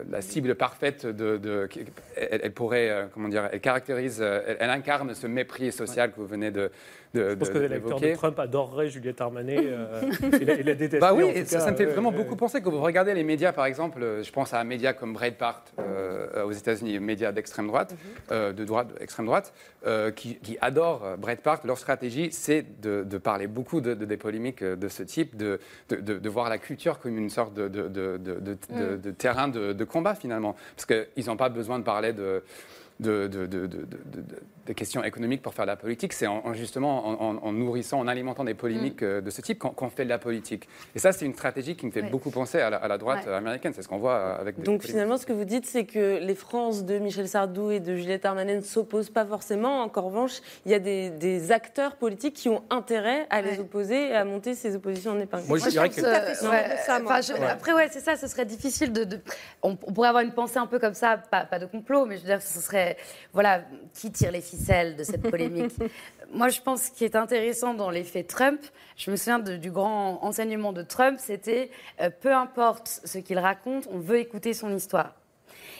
la, cible parfaite de... elle, pourrait, comment dire, elle caractérise, elle incarne ce mépris social que vous venez de, je pense que les lecteurs de Trump adoreraient Juliette Armanet. Euh, il, la, déteste. Bah oui, ça, me fait vraiment beaucoup penser. Quand vous regardez les médias, par exemple, euh, je pense à un média comme Breitbart euh, aux États-Unis, média d'extrême droite, mhm. de droite, extrême droite, qui, qui adorent Breitbart. Leur stratégie, c'est de, parler beaucoup de, des polémiques de ce type, de, de, voir la culture comme une sorte de, mm. terrain de, combat finalement. Parce qu'ils n'ont pas besoin de parler de de, des questions économiques pour faire de la politique, c'est en, justement en, nourrissant, en alimentant des polémiques mm. euh, de ce type qu'on fait de la politique. Et ça, c'est une stratégie qui me fait beaucoup penser à la, droite américaine. C'est ce qu'on voit euh, avec des Donc finalement, ce que vous dites, c'est que les France de Michel Sardou et de Juliette Armanet ne s'opposent pas forcément. En revanche, il y a des, acteurs politiques qui ont intérêt à les opposer et à monter ces oppositions en épingle. Moi, je dirais que... Après, ouais, c'est ça, ce serait difficile de... On, pourrait avoir une pensée un peu comme ça, pas, pas de complot, mais je veux dire, ce serait... Voilà, qui tire les ficelles de cette polémique? [laughs] Moi, je pense ce qui est intéressant dans l'effet Trump, je me souviens du grand enseignement de Trump, c'était euh, peu importe ce qu'il raconte, on veut écouter son histoire.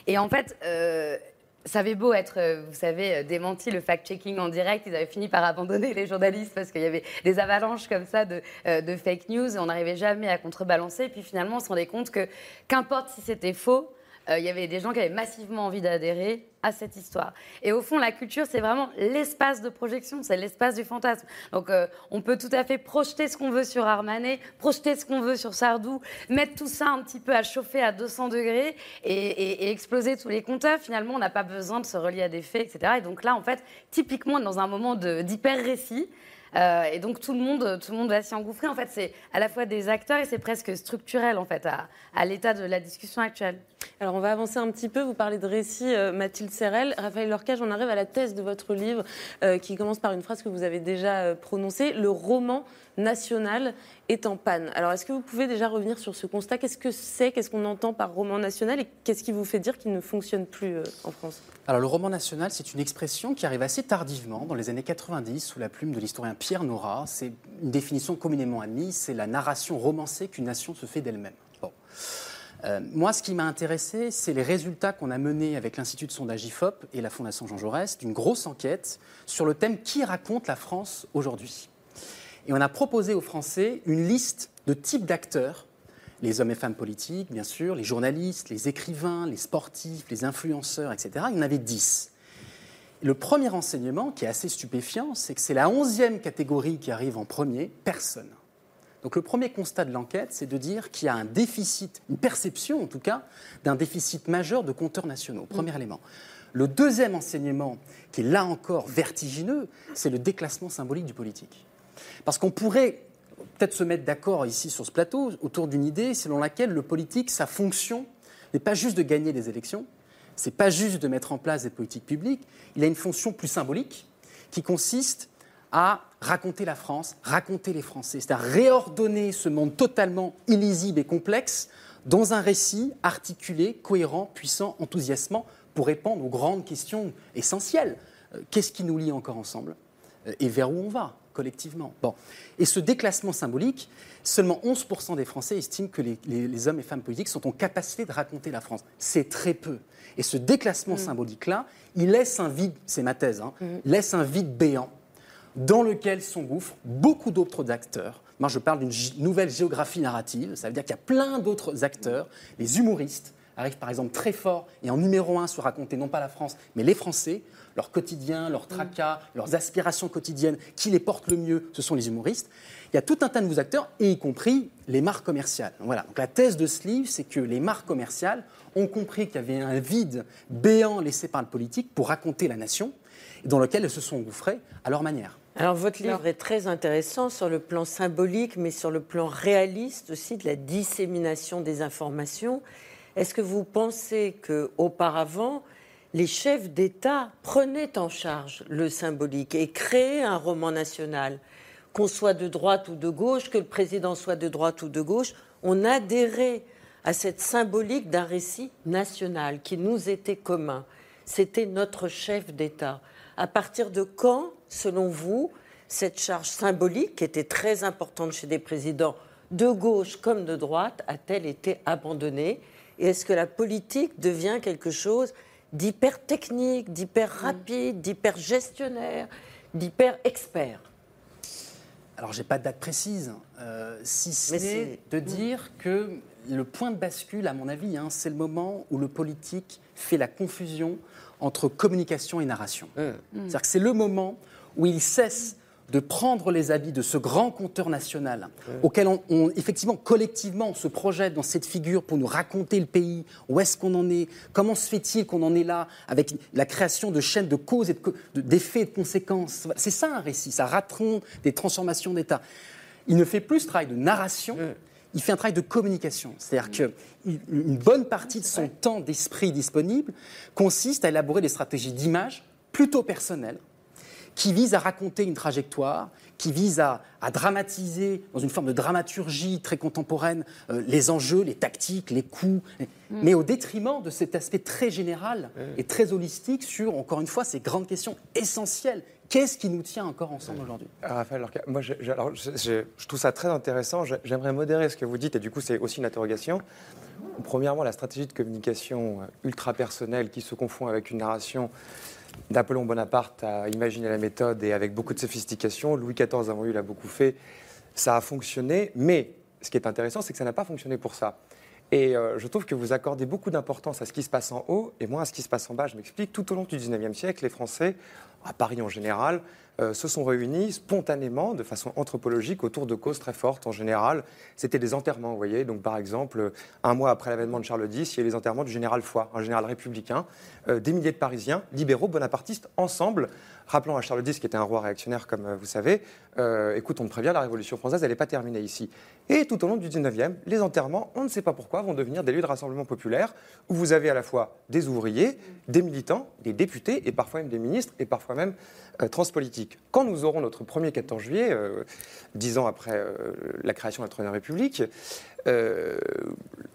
Et en fait, euh, ça avait beau être, euh, vous savez, démenti le fact-checking en direct, ils avaient fini par abandonner les journalistes parce qu'il y avait des avalanches comme ça de, de fake news et on n'arrivait jamais à contrebalancer. Et puis finalement, on se rendait compte que qu'importe si c'était faux, euh, il y avait des gens qui avaient massivement envie d'adhérer à cette histoire. Et au fond, la culture, c'est vraiment l'espace de projection, c'est l'espace du fantasme. Donc, euh, on peut tout à fait projeter ce qu'on veut sur Armanet, projeter ce qu'on veut sur Sardou, mettre tout ça un petit peu à chauffer à 200 degrés et, exploser tous les compteurs. Finalement, on n'a pas besoin de se relier à des faits, etc. Et donc là, en fait, typiquement, dans un moment d'hyper-récit, euh, et donc tout le monde, tout le monde va s'y engouffrer. En fait, c'est à la fois des acteurs et c'est presque structurel en fait à, l'état de la discussion actuelle. Alors on va avancer un petit peu. Vous parlez de récit, euh, Mathilde Serrel. Raphaël Lorcage, on arrive à la thèse de votre livre euh, qui commence par une phrase que vous avez déjà prononcée. Le roman national est en panne. Alors, est-ce que vous pouvez déjà revenir sur ce constat? Qu'est-ce que c'est? Qu'est-ce qu'on entend par roman national? Et qu'est-ce qui vous fait dire qu'il ne fonctionne plus euh, en France? Alors, le roman national, c'est une expression qui arrive assez tardivement, dans les années 90, sous la plume de l'historien Pierre Nora. C'est une définition communément admise c'est la narration romancée qu'une nation se fait d'elle-même. Bon. Euh, moi, ce qui m'a intéressé, c'est les résultats qu'on a menés avec l'Institut de sondage IFOP et la Fondation Jean Jaurès d'une grosse enquête sur le thème Qui raconte la France aujourd'hui? Et on a proposé aux Français une liste de types d'acteurs, les hommes et femmes politiques, bien sûr, les journalistes, les écrivains, les sportifs, les influenceurs, etc. Il y en avait dix. Le premier enseignement, qui est assez stupéfiant, c'est que c'est la onzième catégorie qui arrive en premier, personne. Donc le premier constat de l'enquête, c'est de dire qu'il y a un déficit, une perception en tout cas, d'un déficit majeur de compteurs nationaux. Premier élément. Le deuxième enseignement, qui est là encore vertigineux, c'est le déclassement symbolique du politique. Parce qu'on pourrait peut-être se mettre d'accord ici sur ce plateau autour d'une idée selon laquelle le politique, sa fonction n'est pas juste de gagner des élections, c'est pas juste de mettre en place des politiques publiques, il a une fonction plus symbolique qui consiste à raconter la France, raconter les Français, c'est-à-dire réordonner ce monde totalement illisible et complexe dans un récit articulé, cohérent, puissant, enthousiasmant pour répondre aux grandes questions essentielles. Euh, qu'est-ce qui nous lie encore ensemble? Euh, et vers où on va collectivement? Bon. Et ce déclassement symbolique, seulement 11% des Français estiment que les, hommes et femmes politiques sont en capacité de raconter la France. C'est très peu. Et ce déclassement mm. symbolique-là, il laisse un vide, c'est ma thèse, hein, mm. laisse un vide béant dans lequel s'engouffrent beaucoup d'autres acteurs. Moi, je parle d'une nouvelle géographie narrative. Ça veut dire qu'il y a plein d'autres acteurs, les humoristes, arrivent par exemple très fort et en numéro un se raconter non pas la France, mais les Français, leur quotidien, leurs tracas, leurs aspirations quotidiennes, qui les portent le mieux, ce sont les humoristes. Il y a tout un tas de nouveaux acteurs, et y compris les marques commerciales. Voilà. Donc la thèse de ce livre, c'est que les marques commerciales ont compris qu'il y avait un vide béant laissé par le politique pour raconter la nation, dans lequel elles se sont engouffrées à leur manière. Alors votre livre est très intéressant sur le plan symbolique, mais sur le plan réaliste aussi de la dissémination des informations. Est-ce que vous pensez que auparavant les chefs d'État prenaient en charge le symbolique et créaient un roman national? Qu'on soit de droite ou de gauche, que le président soit de droite ou de gauche, on adhérait à cette symbolique d'un récit national qui nous était commun. C'était notre chef d'État. À partir de quand, selon vous, cette charge symbolique, qui était très importante chez des présidents de gauche comme de droite, a-t-elle été abandonnée? Et est-ce que la politique devient quelque chose d'hyper technique, d'hyper mm. rapide, d'hyper gestionnaire, d'hyper expert Alors, j'ai pas de date précise, euh, si c'est de mm. dire que le point de bascule, à mon avis, hein, c'est le moment où le politique fait la confusion entre communication et narration. Mm. C'est-à-dire que c'est le moment où il cesse de prendre les habits de ce grand conteur national auquel on, effectivement collectivement on se projette dans cette figure pour nous raconter le pays, où est-ce qu'on en est, comment se fait-il qu'on en est là avec la création de chaînes de causes et d'effets et de conséquences. C'est ça un récit, ça raconte des transformations d'État. Il ne fait plus ce travail de narration. Il fait un travail de communication. C'est-à-dire qu'une bonne partie de son temps d'esprit disponible consiste à élaborer des stratégies d'image plutôt personnelles, qui vise à raconter une trajectoire, qui vise à, dramatiser, dans une forme de dramaturgie très contemporaine, euh, les enjeux, les tactiques, les coups, mm. mais au détriment de cet aspect très général et très holistique sur, encore une fois, ces grandes questions essentielles. Qu'est-ce qui nous tient encore ensemble aujourd'hui? Ah, Raphaël, moi, je, je, trouve ça très intéressant. J'aimerais modérer ce que vous dites, et du coup, c'est aussi une interrogation. Premièrement, la stratégie de communication euh, ultra personnelle qui se confond avec une narration Napoléon Bonaparte a imaginé la méthode et avec beaucoup de sophistication. Louis XIV avant lui l'a beaucoup fait. Ça a fonctionné, mais ce qui est intéressant, c'est que ça n'a pas fonctionné pour ça. Et euh, je trouve que vous accordez beaucoup d'importance à ce qui se passe en haut et moins à ce qui se passe en bas. Je m'explique. Tout au long du 19e siècle, les Français, à Paris en général, euh, se sont réunis spontanément, de façon anthropologique, autour de causes très fortes. En général, c'était des enterrements, vous voyez. Donc, par exemple, un mois après l'avènement de Charles X, il y a les enterrements du général Foy, un général républicain. Euh, des milliers de Parisiens, libéraux, bonapartistes, ensemble, rappelant à Charles X, qui était un roi réactionnaire, comme euh, vous savez, écoute, on te prévient, la Révolution française, elle n'est pas terminée ici. Et tout au long du 19e, les enterrements, on ne sait pas pourquoi, vont devenir des lieux de rassemblement populaire, où vous avez à la fois des ouvriers, des militants, des députés, et parfois même des ministres, et parfois même euh, Quand nous aurons notre premier 14 juillet, euh, dix ans après euh, la création de la Troisième République,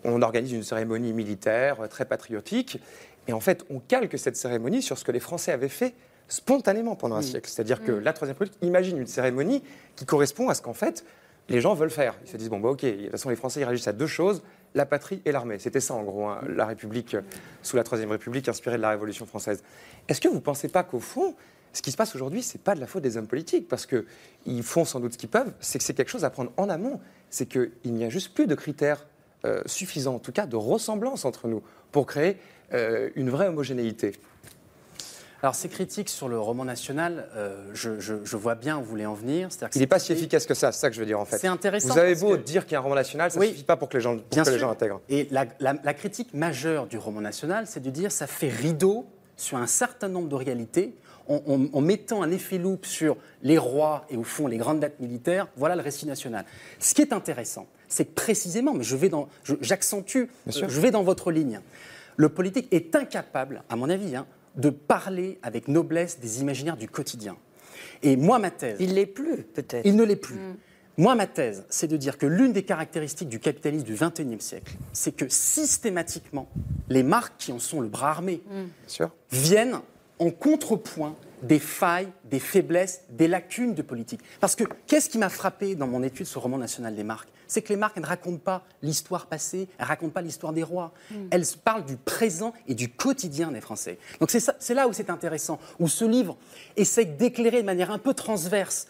on organise une cérémonie militaire très patriotique. Et en fait, on calque cette cérémonie sur ce que les Français avaient fait spontanément pendant un siècle. C'est-à-dire que la Troisième République imagine une cérémonie qui correspond à ce qu'en fait les gens veulent faire. Ils se disent, bon, bah, ok, de toute façon, les Français ils réagissent à deux choses, la patrie et l'armée. C'était ça, en gros, hein, la République, sous la Troisième République, inspirée de la Révolution française. Est-ce que vous ne pensez pas qu'au fond, ce qui se passe aujourd'hui, ce n'est pas de la faute des hommes politiques, parce qu'ils font sans doute ce qu'ils peuvent, c'est que c'est quelque chose à prendre en amont. C'est qu'il n'y a juste plus de critères euh, suffisants, en tout cas de ressemblance entre nous, pour créer euh, une vraie homogénéité. Alors, ces critiques sur le roman national, euh, je, vois bien où vous voulez en venir. Il n'est pas si efficace que ça, c'est ça que je veux dire en fait. C'est intéressant. Vous avez beau dire qu'il y a un roman national, ça ne suffit pas pour que les gens, que les gens intègrent. Et la, la critique majeure du roman national, c'est de dire ça fait rideau sur un certain nombre de réalités en, mettant un effet loupe sur les rois et au fond les grandes dates militaires, voilà le récit national. Ce qui est intéressant, c'est que précisément, mais je vais dans, j'accentue, je, vais dans votre ligne. le politique est incapable, à mon avis, hein, de parler avec noblesse des imaginaires du quotidien. Et moi, ma thèse. Il l'est plus, peut-être. Il ne l'est plus. Moi, ma thèse, c'est de dire que l'une des caractéristiques du capitalisme du XXIe siècle, c'est que systématiquement, les marques qui en sont le bras armé viennent en contrepoint des failles, des faiblesses, des lacunes de politique. Parce que qu'est-ce qui m'a frappé dans mon étude sur le roman national des marques? C'est que les marques ne racontent pas l'histoire passée, elles ne racontent pas l'histoire des rois. Elles parlent du présent et du quotidien des Français. Donc c'est là où c'est intéressant, où ce livre essaie d'éclairer de manière un peu transverse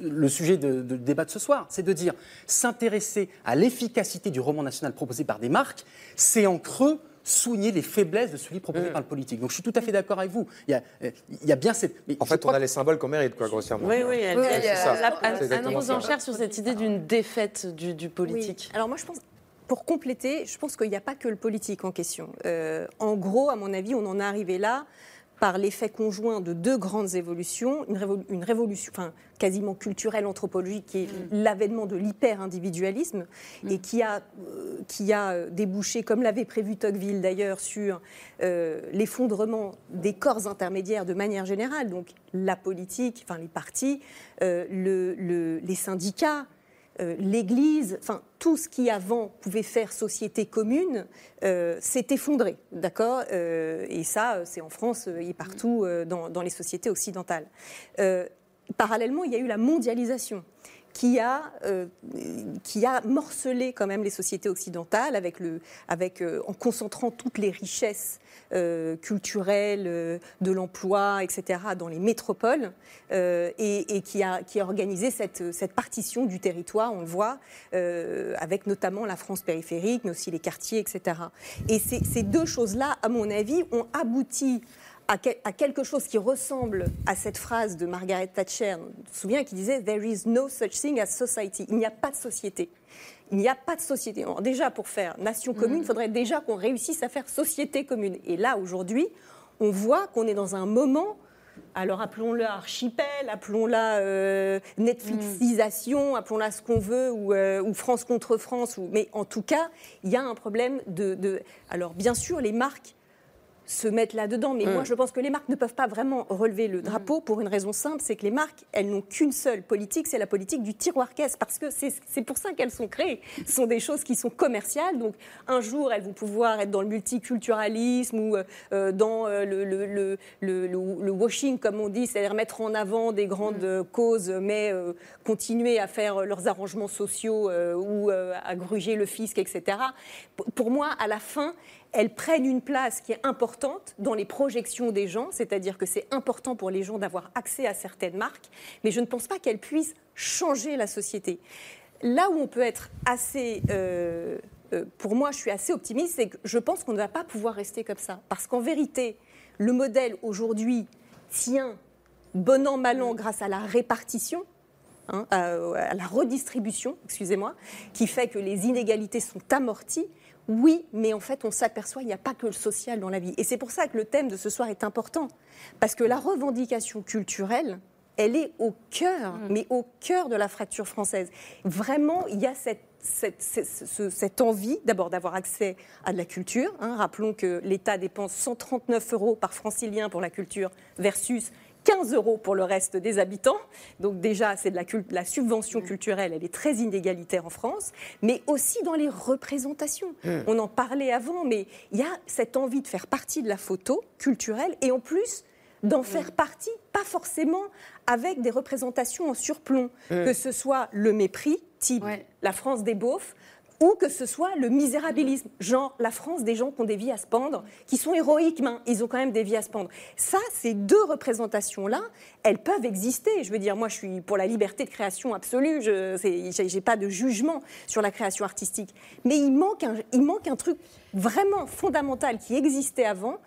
le sujet de, de débat de ce soir. C'est de dire s'intéresser à l'efficacité du roman national proposé par des marques, c'est en creux souligner les faiblesses de celui proposé par le politique. Donc je suis tout à fait d'accord avec vous. Il y a, euh, il y a bien cette... mais En fait, on a les symboles qu'on mérite, quoi, grossièrement. Oui, oui, elle, Oui, elle- sur cette idée d'une défaite du, du politique. Oui. Alors moi, je pense, pour compléter, je pense qu'il n'y a pas que le politique en question. Euh, en gros, à mon avis, on en est arrivé là par l'effet conjoint de deux grandes évolutions, une, révolu- une révolution enfin, quasiment culturelle, anthropologique, qui est l'avènement de l'hyper-individualisme, et qui a, euh, qui a euh, débouché, comme l'avait prévu Tocqueville d'ailleurs, sur euh, l'effondrement des corps intermédiaires de manière générale, donc la politique, enfin les partis, euh, le- le- les syndicats, euh, l'Église, enfin tout ce qui avant pouvait faire société commune, euh, s'est effondré, d'accord Euh, Et ça, c'est en France et partout dans, les sociétés occidentales. Parallèlement, il y a eu la mondialisation qui a, euh, qui a morcelé quand même les sociétés occidentales avec le, avec, euh, en concentrant toutes les richesses euh, culturelles, de l'emploi, etc., dans les métropoles, et, qui, a, qui a organisé cette, cette partition du territoire, on le voit, avec notamment la France périphérique, mais aussi les quartiers, etc. Et ces deux choses-là, à mon avis, ont abouti à, quel- à quelque chose qui ressemble à cette phrase de Margaret Thatcher, je me souviens, qui disait There is no such thing as society. Il n'y a pas de société. Il n'y a pas de société. Alors déjà, pour faire nation commune, il faudrait déjà qu'on réussisse à faire société commune. Et là, aujourd'hui, on voit qu'on est dans un moment alors appelons-la archipel, appelons-la euh, Netflixisation, appelons-la ce qu'on veut, ou, euh, ou France contre France. Ou... Mais en tout cas, il y a un problème de, de- Alors bien sûr, les marques se mettent là-dedans, mais Mm. moi je pense que les marques ne peuvent pas vraiment relever le drapeau pour une raison simple, c'est que les marques, elles n'ont qu'une seule politique, c'est la politique du tiroir-caisse, parce que c'est pour ça qu'elles sont créées. Ce sont des choses qui sont commerciales, donc un jour elles vont pouvoir être dans le multiculturalisme ou euh, dans euh, le, le- le- le- washing, comme on dit, c'est-à-dire mettre en avant des grandes euh, causes, mais euh, continuer à faire euh, leurs arrangements sociaux euh, ou euh, à gruger le fisc, etc. P- Pour moi, à la fin, elles prennent une place qui est importante dans les projections des gens, c'est-à-dire que c'est important pour les gens d'avoir accès à certaines marques, mais je ne pense pas qu'elles puissent changer la société. Là où on peut être assez... euh, euh, pour moi, je suis assez optimiste, c'est que je pense qu'on ne va pas pouvoir rester comme ça. Parce qu'en vérité, le modèle aujourd'hui tient bon an, mal an grâce à la répartition, hein, à, à la redistribution, excusez-moi, qui fait que les inégalités sont amorties. Oui, mais en fait, on s'aperçoit qu'il n'y a pas que le social dans la vie. Et c'est pour ça que le thème de ce soir est important. Parce que la revendication culturelle, elle est au cœur, mais au cœur de la fracture française. Vraiment, il y a cette, cette, cette- ce- cette envie, d'abord, d'avoir accès à de la culture. hein. Rappelons que l'État dépense 139 euros par francilien pour la culture versus 15 euros pour le reste des habitants. Donc déjà, c'est de la, cul- la subvention culturelle, elle est très inégalitaire en France, mais aussi dans les représentations. Mm. On en parlait avant, mais il y a cette envie de faire partie de la photo culturelle et en plus d'en faire partie, pas forcément avec des représentations en surplomb, Mm. que ce soit le mépris, type la France des beaufs, ou que ce soit le misérabilisme, genre la France des gens qui ont des vies à se pendre, qui sont héroïques, mais ils ont quand même des vies à se pendre. Ça, ces deux représentations-là, elles peuvent exister. Je veux dire, moi, je suis pour la liberté de création absolue. Je j'ai pas de jugement sur la création artistique, mais il manque un, il manque un truc vraiment fondamental qui existait avant,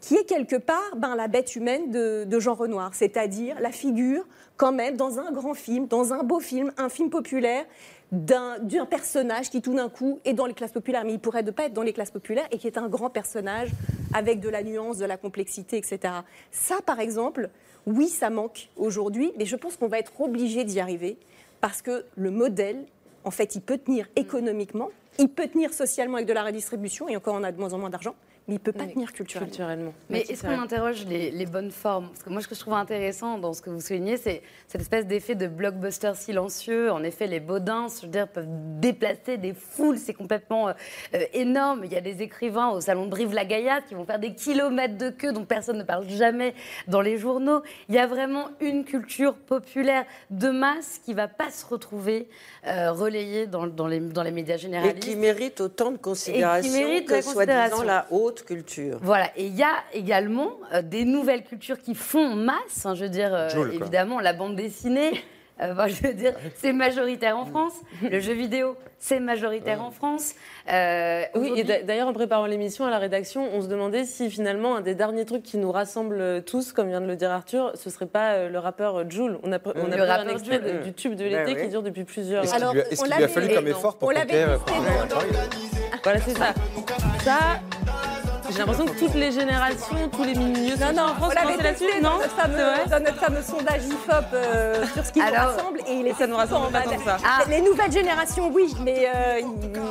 qui est quelque part ben, la bête humaine de, de Jean Renoir, c'est-à-dire la figure, quand même, dans un grand film, dans un beau film, un film populaire, d'un personnage qui tout d'un coup est dans les classes populaires, mais il pourrait ne pas être dans les classes populaires, et qui est un grand personnage avec de la nuance, de la complexité, etc. Ça, par exemple, oui, ça manque aujourd'hui, mais je pense qu'on va être obligé d'y arriver, parce que le modèle, en fait, il peut tenir économiquement, il peut tenir socialement avec de la redistribution, et encore on a de moins en moins d'argent, mais il ne peut pas tenir culturellement. culturellement. Mais est-ce qu'on interroge les, les, bonnes formes? Parce que moi, ce que je trouve intéressant dans ce que vous soulignez, c'est cette espèce d'effet de blockbuster silencieux. En effet, les Baudins, je veux dire, peuvent déplacer des foules. C'est complètement euh, euh, énorme. Il y a des écrivains au salon de Brive-la-Gaillarde qui vont faire des kilomètres de queue dont personne ne parle jamais dans les journaux. Il y a vraiment une culture populaire de masse qui ne va pas se retrouver euh, relayée dans, dans, les, dans les médias généralistes. Et qui mérite autant de considération que soi-disant la haute culture. Voilà, et il y a également euh, des nouvelles cultures qui font masse, hein, je veux dire, euh, évidemment, la bande dessinée. [laughs] Euh, je veux dire, c'est majoritaire en France. [laughs] Le jeu vidéo, c'est majoritaire en France. oui, et d'ailleurs, en préparant l'émission à la rédaction, on se demandait si finalement un des derniers trucs qui nous rassemble tous, comme vient de le dire Arthur, ce serait pas le rappeur Joule. On a, on a un extrait du tube de l'été bah qui dure depuis plusieurs. Est-ce qu'il lui, a fallu comme effort pour conquérir Voilà, c'est ça. Ça, j'ai l'impression que toutes les générations, tous les milieux non, non, en France, on là-dessus, non notre, fameux, dans notre fameux sondage IFOP euh, sur ce qui nous rassemble, et il est ça nous rassemble pas tant ça. Ah. Les nouvelles générations, oui, mais euh,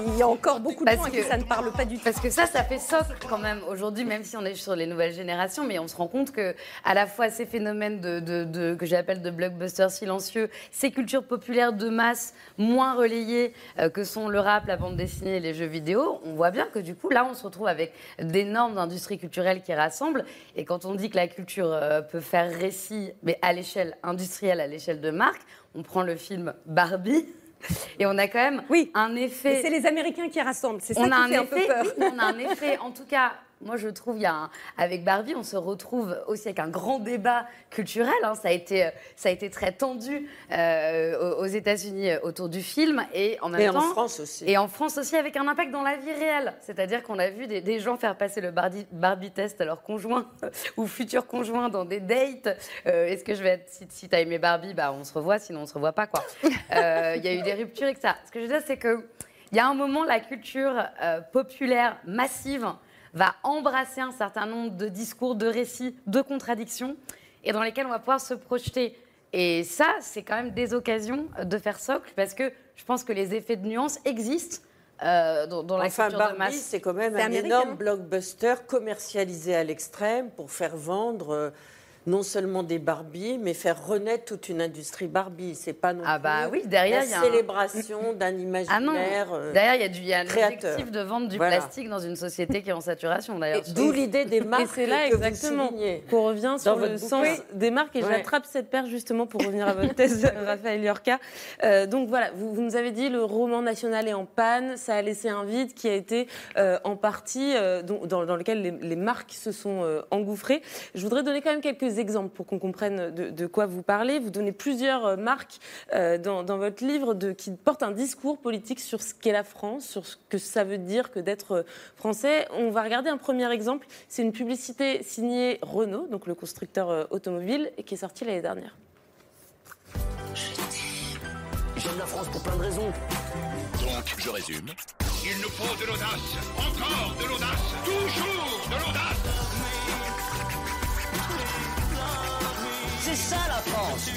il y a encore beaucoup de points que, ça ne parle pas du tout. Parce que ça, ça fait socle quand même aujourd'hui, même si on est sur les nouvelles générations, mais on se rend compte que à la fois ces phénomènes de, de, que j'appelle de blockbuster silencieux, ces cultures populaires de masse moins relayées euh, que sont le rap, la bande dessinée et les jeux vidéo, on voit bien que du coup là, on se retrouve avec des normes d'industrie culturelle qui rassemblent. Et quand on dit que la culture euh, peut faire récit, mais à l'échelle industrielle, à l'échelle de marque, on prend le film Barbie. [laughs] Et on a quand même oui. un effet. C'est les Américains qui rassemblent, c'est ça on qui a fait un, peu peur. on a un effet, en tout cas, moi, je trouve, il y a avec Barbie, on se retrouve aussi avec un grand débat culturel. Hein. Ça, a été, ça a été très tendu euh, aux États-Unis euh, autour du film et en même et temps. en France aussi. Et en France aussi, avec un impact dans la vie réelle. C'est-à-dire qu'on a vu des, gens faire passer le Barbie, Barbie test à leurs conjoints [laughs] ou futurs conjoints dans des dates. Euh, est-ce que je vais être. Si, si tu as aimé Barbie, bah, on se revoit, sinon on se revoit pas, quoi. [laughs] Il y a eu des ruptures et que ça. Ce que je veux dire, c'est que. Il y a un moment, la culture populaire massive va embrasser un certain nombre de discours, de récits, de contradictions, et dans lesquels on va pouvoir se projeter. Et ça, c'est quand même des occasions de faire socle, parce que je pense que les effets de nuance existent. Euh, dans, la enfin, culture de masse. c'est quand même un énorme blockbuster commercialisé à l'extrême pour faire vendre euh, non seulement des Barbies, mais faire renaître toute une industrie Barbie. C'est pas non ah bah plus oui, derrière, la célébration [laughs] d'un imaginaire. Ah derrière, il y a, du, y a l'objectif de vendre du plastique dans une société qui est en saturation. D'ailleurs, d'où l'idée des marques. Et c'est là exactement qu'on revient sur le sens des marques. Et j'attrape cette paire justement pour revenir à votre thèse, [laughs] Raphaël Yorka. Euh, donc voilà, vous, nous avez dit le roman national est en panne. Ça a laissé un vide qui a été euh, en partie euh, dans, dans, lequel les, les, marques se sont engouffrées. Je voudrais donner quand même quelques exemples pour qu'on comprenne de, quoi vous parlez. Vous donnez plusieurs euh, marques euh, dans, votre livre de, qui portent un discours politique sur ce qu'est la France, sur ce que ça veut dire que d'être euh, français. On va regarder un premier exemple. C'est une publicité signée Renault, donc le constructeur automobile, qui est sortie l'année dernière. J'aime la France pour plein de raisons. Donc, je résume. Il nous faut de l'audace, encore de l'audace, toujours de l'audace. C'est ça la France.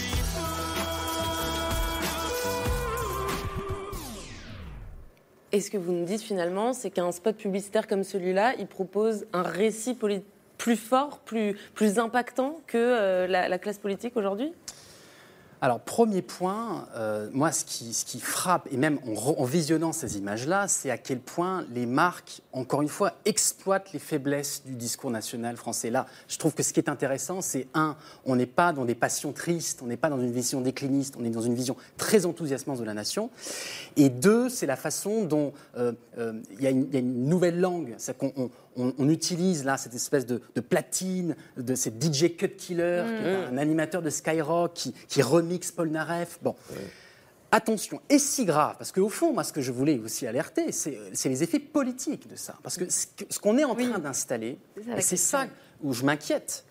Et ce que vous nous dites finalement, c'est qu'un spot publicitaire comme celui-là, il propose un récit plus fort, plus, impactant que euh, la classe politique aujourd'hui? Alors, premier point, euh, moi, ce qui, frappe, et même en, visionnant ces images-là, c'est à quel point les marques, encore une fois, exploitent les faiblesses du discours national français. Là, je trouve que ce qui est intéressant, c'est un, on n'est pas dans des passions tristes, on n'est pas dans une vision décliniste, on est dans une vision très enthousiasmante de la nation. Et deux, c'est la façon dont euh, euh, il y, a une nouvelle langue, on, utilise là cette espèce de, platine, de ces DJ Cut Killer, qui est mm. un animateur de Skyrock qui, qui remixe Paul Naref. Bon. Attention, et si grave, parce qu'au fond, moi, ce que je voulais aussi alerter, c'est les effets politiques de ça. Parce que ce qu'on est en train d'installer, et c'est ça où je m'inquiète,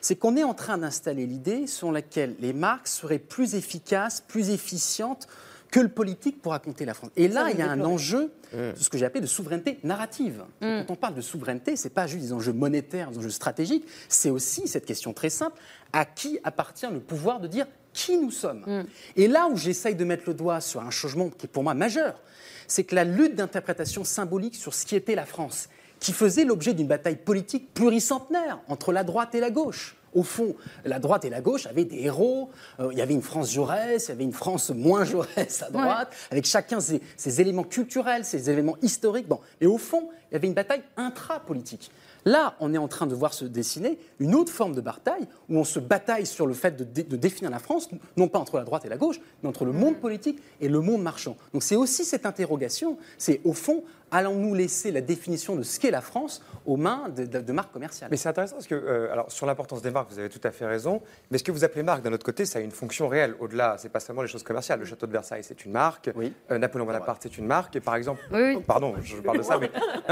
c'est qu'on est en train d'installer l'idée selon laquelle les marques seraient plus efficaces, plus efficientes que le politique pour raconter la France. Et là, il y a un enjeu, de ce que j'ai appelé de souveraineté narrative. Mm. Quand on parle de souveraineté, ce n'est pas juste des enjeux monétaires, des enjeux stratégiques, c'est aussi cette question très simple, à qui appartient le pouvoir de dire qui nous sommes? Mm. Et là où j'essaye de mettre le doigt sur un changement qui est pour moi majeur, c'est que la lutte d'interprétation symbolique sur ce qui était la France, qui faisait l'objet d'une bataille politique pluricentenaire entre la droite et la gauche. Au fond, la droite et la gauche avaient des héros. Euh, il y avait une France Jaurès, il y avait une France moins Jaurès à droite, avec chacun ses, ses éléments culturels, ses éléments historiques. Bon. Et au fond, il y avait une bataille intra-politique. Là, on est en train de voir se dessiner une autre forme de bataille, où on se bataille sur le fait de, dé- de définir la France, non pas entre la droite et la gauche, mais entre le monde politique et le monde marchand. Donc c'est aussi cette interrogation, c'est au fond, allons-nous laisser la définition de ce qu'est la France aux mains de, de- de marques commerciales? Mais c'est intéressant parce que, euh, alors, sur l'importance des marques, vous avez tout à fait raison. Mais ce que vous appelez marque, d'un autre côté, ça a une fonction réelle. Au-delà, c'est pas seulement les choses commerciales. Le château de Versailles, c'est une marque. Euh, Napoléon Bonaparte, c'est une marque. Et par exemple, pardon, je parle de ça, mais,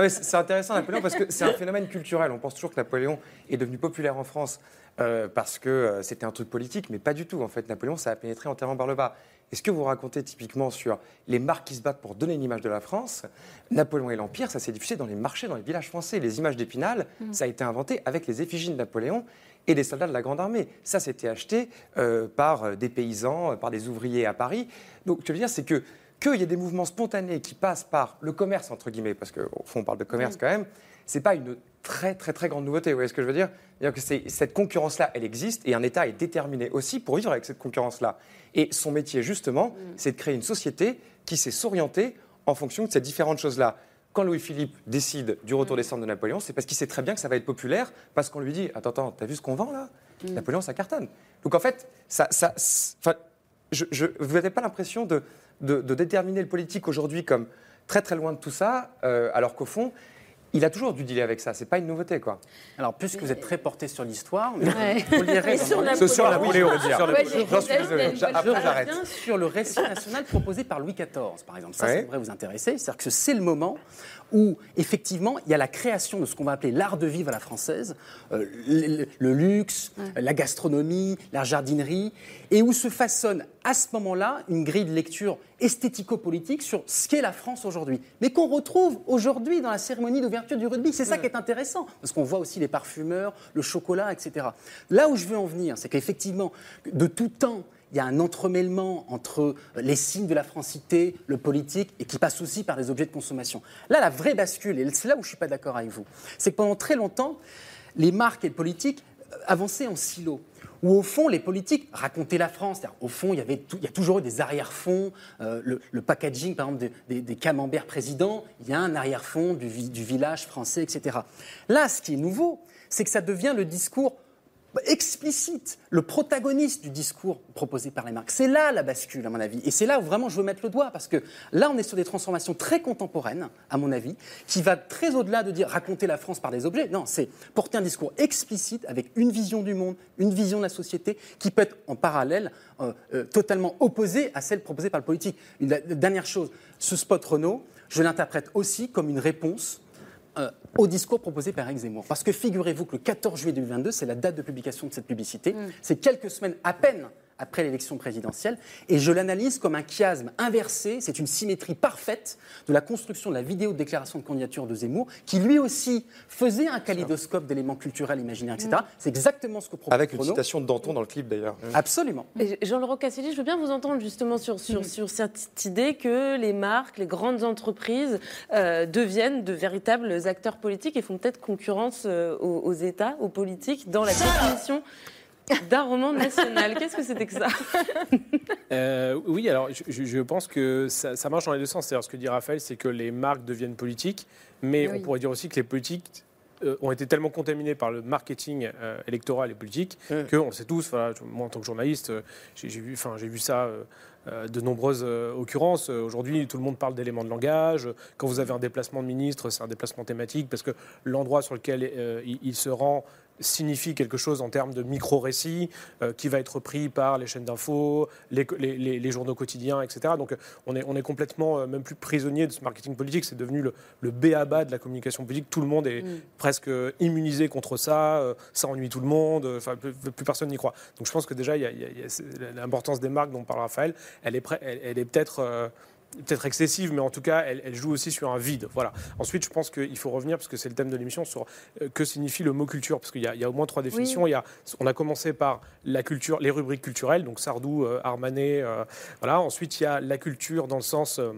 c'est c'est intéressant Napoléon parce que c'est un phénomène culturel. On pense toujours que Napoléon est devenu populaire en France euh, parce que euh, c'était un truc politique, mais pas du tout. En fait, Napoléon, ça a pénétré entièrement par le bas. Et ce que vous racontez typiquement sur les marques qui se battent pour donner une image de la France, Napoléon et l'Empire, ça s'est diffusé dans les marchés, dans les villages français. Les images d'Épinal, Mm. ça a été inventé avec les effigies de Napoléon et des soldats de la Grande Armée. Ça, c'était acheté euh, par euh, des paysans, euh, par des ouvriers à Paris. Donc, ce que je veux dire, c'est que qu'il y ait des mouvements spontanés qui passent par le commerce, entre guillemets, parce qu'au fond, on parle de commerce quand même, c'est pas une très, très, très grande nouveauté. Vous voyez ce que je veux dire? C'est-à-dire que c'est- cette concurrence-là, elle existe et un État est déterminé aussi pour vivre avec cette concurrence-là. Et son métier, justement, c'est de créer une société qui sait s'orienter en fonction de ces différentes choses-là. Quand Louis-Philippe décide du retour des cendres de Napoléon, c'est parce qu'il sait très bien que ça va être populaire, parce qu'on lui dit Attends, attends, t'as vu ce qu'on vend là? Napoléon, ça cartonne. Donc en fait, ça, ça, c'est- enfin, je, je- vous n'avez pas l'impression de, de- de déterminer le politique aujourd'hui comme très très loin de tout ça, euh, alors qu'au fond, il a toujours dû dealer avec ça. C'est pas une nouveauté, quoi. Alors, puisque vous êtes très porté sur l'histoire, Ouais. vous lirez sur Napoléon. Ce soir, Napoléon, Oui, on va dire. sur Ouais, j'arrête. reviens sur le récit national proposé par Louis XIV, par exemple. Ça, Ouais. ça devrait vous intéresser. C'est-à-dire que c'est le moment où, effectivement, il y a la création de ce qu'on va appeler l'art de vivre à la française, euh, le, le luxe, la gastronomie, la jardinerie, et où se façonne à ce moment-là une grille de lecture esthético-politique sur ce qu'est la France aujourd'hui, mais qu'on retrouve aujourd'hui dans la cérémonie d'ouverture du rugby. C'est ça qui est intéressant, parce qu'on voit aussi les parfumeurs, le chocolat, etc. Là où je veux en venir, c'est qu'effectivement, de tout temps, il y a un entremêlement entre les signes de la francité, le politique, et qui passe aussi par les objets de consommation. Là, la vraie bascule, et c'est là où je ne suis pas d'accord avec vous, c'est que pendant très longtemps, les marques et le politique euh, avançaient en silo. Où au fond, les politiques racontaient la France. Au fond, il y, avait tout- il y a toujours eu des arrière-fonds. Euh, le, packaging, par exemple, des, camemberts présidents, il y a un arrière-fond du village français, etc. Là, ce qui est nouveau, c'est que ça devient le discours explicite, le protagoniste du discours proposé par les marques. C'est là la bascule, à mon avis. Et c'est là où vraiment je veux mettre le doigt, parce que là, on est sur des transformations très contemporaines, à mon avis, qui va très au-delà de dire raconter la France par des objets. Non, c'est porter un discours explicite avec une vision du monde, une vision de la société, qui peut être en parallèle euh, euh, totalement opposée à celle proposée par le politique. Une dernière chose, ce spot Renault, je l'interprète aussi comme une réponse euh, au discours proposé par Eric Zemmour. Parce que figurez-vous que le 14 juillet 2022, c'est la date de publication de cette publicité. C'est quelques semaines à peine après l'élection présidentielle. Et je l'analyse comme un chiasme inversé. C'est une symétrie parfaite de la construction de la vidéo de déclaration de candidature de Zemmour, qui lui aussi faisait un kaléidoscope d'éléments culturels, imaginaires, etc. Mm. C'est exactement ce que propose Avec une Renaud. citation de Danton dans le clip d'ailleurs. Absolument. Et Jean-Laurent Casselli, je veux bien vous entendre justement sur, sur, sur cette idée que les marques, les grandes entreprises euh, deviennent de véritables acteurs politiques et font peut-être concurrence euh, aux, aux États, aux politiques, dans la définition d'un roman national. Qu'est-ce que c'était que ça? Euh, oui, alors je, pense que ça, ça marche dans les deux sens. C'est-à-dire ce que dit Raphaël, c'est que les marques deviennent politiques, mais Oui. on pourrait dire aussi que les politiques euh, ont été tellement contaminés par le marketing euh, électoral et politique qu'on le sait tous. Voilà, moi, en tant que journaliste, euh, j'ai j'ai vu, enfin, j'ai vu ça. de nombreuses occurrences. Aujourd'hui, tout le monde parle d'éléments de langage. Quand vous avez un déplacement de ministre, c'est un déplacement thématique parce que l'endroit sur lequel il, il se rend signifie quelque chose en termes de micro-récit euh, qui va être repris par les chaînes d'infos, les, les- les- les journaux quotidiens, etc. Donc on est, on est complètement euh, même plus prisonnier de ce marketing politique. C'est devenu le, le b à bas de la communication politique. Tout le monde est Mm. presque immunisé contre ça. euh, ça ennuie tout le monde. Enfin, plus, plus personne n'y croit. Donc je pense que déjà, il y a- il y l'importance des marques dont parle Raphaël, elle est, prêt- elle, elle est peut-être... peut-être excessive, mais en tout cas, elle, elle joue aussi sur un vide. Voilà. Ensuite, je pense qu'il faut revenir, parce que c'est le thème de l'émission, sur euh, que signifie le mot culture, parce qu'il y, a- il y a au moins trois définitions. Il y a, on a commencé par la culture, les rubriques culturelles, donc Sardou, euh, Armanet, euh, voilà. Ensuite, il y a la culture dans le sens euh,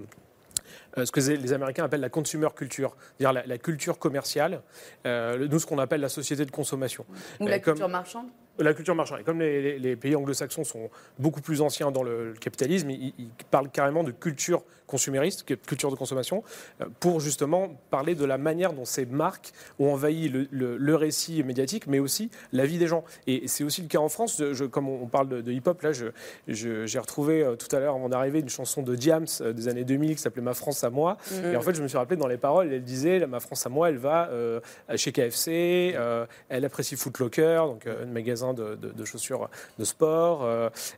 euh, ce que les Américains appellent la consumer culture, c'est-à-dire la, la, culture commerciale, euh, nous ce qu'on appelle la société de consommation. Ou la culture marchande la culture marchande. Et comme les, les, pays anglo-saxons sont beaucoup plus anciens dans le, capitalisme, ils, ils, parlent carrément de culture consumériste, culture de consommation, euh, pour justement parler de la manière dont ces marques ont envahi le, le, récit médiatique, mais aussi la vie des gens. Et c'est aussi le cas en France. Je, comme on parle de, hip-hop, là, j'ai je, retrouvé euh, tout à l'heure, avant d'arriver, une chanson de Diams euh, des années 2000 qui s'appelait Ma France à moi. Mm-hmm. Et en fait, je me suis rappelé dans les paroles, elle disait Ma France à moi, elle va chez KFC, elle apprécie Footlocker, donc un magasin de, chaussures de sport.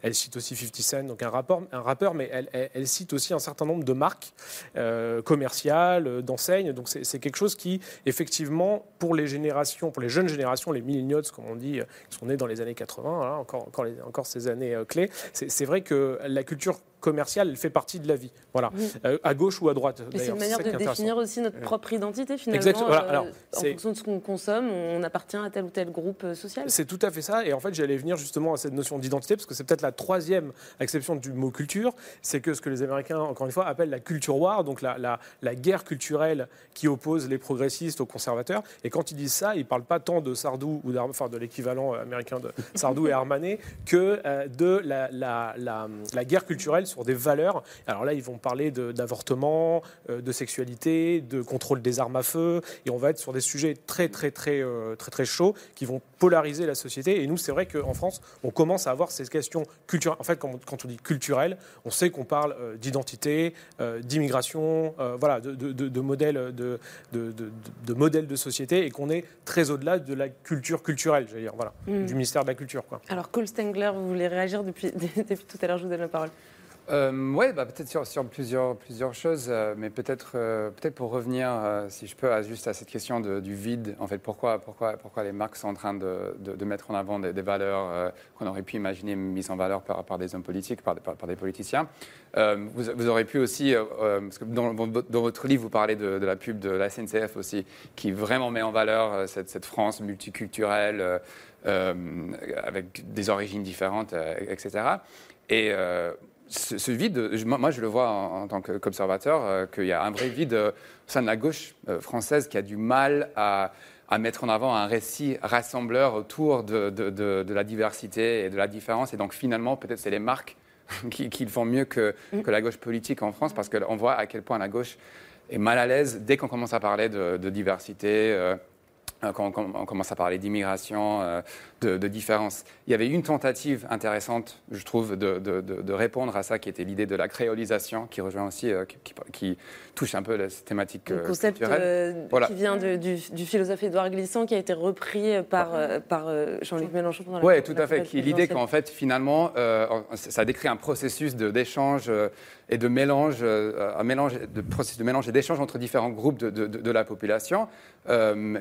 elle cite aussi 50 Cent, donc un, rappeur, mais elle, cite aussi un certain nombre de marques euh, commerciales, euh, d'enseignes. Donc c'est quelque chose qui, effectivement, pour les générations, pour les jeunes générations, les millennials, comme on dit, qui sont nés dans les années 80, encore, encore, ces années euh, clés, c'est vrai que la culture commerciale, elle fait partie de la vie. Voilà, euh, à gauche ou à droite. C'est une manière de définir aussi notre propre identité finalement. Exactement. Voilà. Alors, en fonction de ce qu'on consomme, on appartient à tel ou tel groupe euh, social. C'est tout à fait ça. Et en fait, j'allais venir justement à cette notion d'identité parce que c'est peut-être la troisième exception du mot culture, c'est que ce que les Américains, encore une fois, appellent la culture war, donc la, la, la guerre culturelle qui oppose les progressistes aux conservateurs. Et quand ils disent ça, ils ne parlent pas tant de Sardou ou enfin de l'équivalent américain de Sardou et Armanet que euh, de la, la guerre culturelle sur des valeurs. Alors là, ils vont parler d'avortement, euh, de, sexualité, de contrôle des armes à feu, et on va être sur des sujets très très très euh, très très, chauds qui vont polariser la société. Et nous, c'est vrai qu'en France, on commence à avoir ces questions culturelles. En fait, quand, on dit culturel, on sait qu'on parle euh, d'identité, d'immigration, voilà, de, de, modèles de, de, modèles de société, et qu'on est très au-delà de la culture culturelle, j'allais dire, voilà, mm. du ministère de la Culture. Quoi. Alors, Cole Stengler, vous voulez réagir depuis, [laughs] depuis tout à l'heure, je vous donne la parole. Euh, oui, bah, peut-être sur, plusieurs, choses, euh, mais peut-être euh, peut-être pour revenir, euh, si je peux, juste à cette question du vide. En fait, pourquoi, pourquoi, pourquoi les marques sont en train de, de, mettre en avant des, valeurs qu'on aurait pu imaginer mises en valeur par, par des hommes politiques, par, par, des politiciens vous, vous, aurez pu aussi, parce que dans, dans, votre livre, vous parlez de, la pub de la SNCF aussi, qui vraiment met en valeur cette, cette France multiculturelle, avec des origines différentes, etc. Et ce, vide, moi je le vois en, tant qu'observateur, euh, qu'il y a un vrai vide au sein de la gauche euh, française qui a du mal à, mettre en avant un récit rassembleur autour de, la diversité et de la différence. Et donc finalement, peut-être c'est les marques [laughs] qui, le font mieux que, que, la gauche politique en France, parce qu'on voit à quel point la gauche est mal à l'aise dès qu'on commence à parler de, diversité. Euh, quand on, commence à parler d'immigration, de, de différence. Il y avait une tentative intéressante, je trouve, de, de, de répondre à ça, qui était l'idée de la créolisation, qui rejoint aussi, euh, qui, qui, touche un peu la thématique Le euh, concept euh, qui vient du, du, philosophe Édouard Glissant, qui a été repris par, par Jean-Luc Mélenchon pendant la Oui, tout à fait. L'idée qu'en fait, finalement, ça décrit un processus d'échange et de mélange, un mélange, de processus de mélange et d'échange entre différents groupes de, de la population,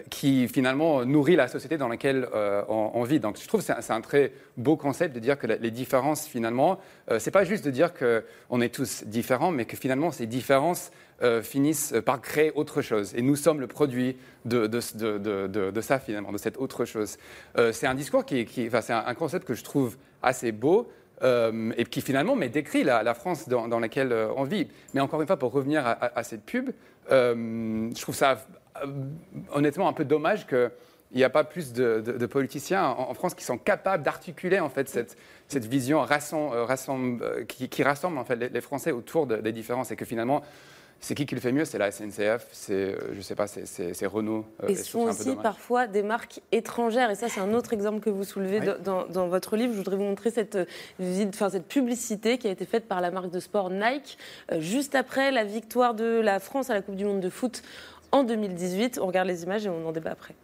qui finalement nourrit la société dans laquelle on, on vit donc je trouve que c'est un très beau concept de dire que les différences, finalement, euh, c'est pas juste de dire qu'on est tous différents, mais que finalement ces différences euh, finissent par créer autre chose. Et nous sommes le produit de, ça, finalement, de cette autre chose. Euh, c'est un discours qui, enfin, c'est un, concept que je trouve assez beau. et qui finalement mais décrit la, France dans, laquelle on vit. Mais encore une fois, pour revenir à, cette pub, je trouve ça honnêtement un peu dommage que il n'y a pas plus de, politiciens en, France qui sont capables d'articuler en fait cette, cette vision rassemble, euh, rassemble, euh, qui, rassemble en fait les, Français autour des différences et que finalement c'est qui qui le fait mieux? C'est la SNCF, c'est, euh, je sais pas, c'est, Renault. et ce sont aussi parfois des marques étrangères. Et ça, c'est un autre exemple que vous soulevez dans, votre livre. Je voudrais vous montrer cette, enfin, cette publicité qui a été faite par la marque de sport Nike juste après la victoire de la France à la Coupe du Monde de foot en 2018. On regarde les images et on en débat après.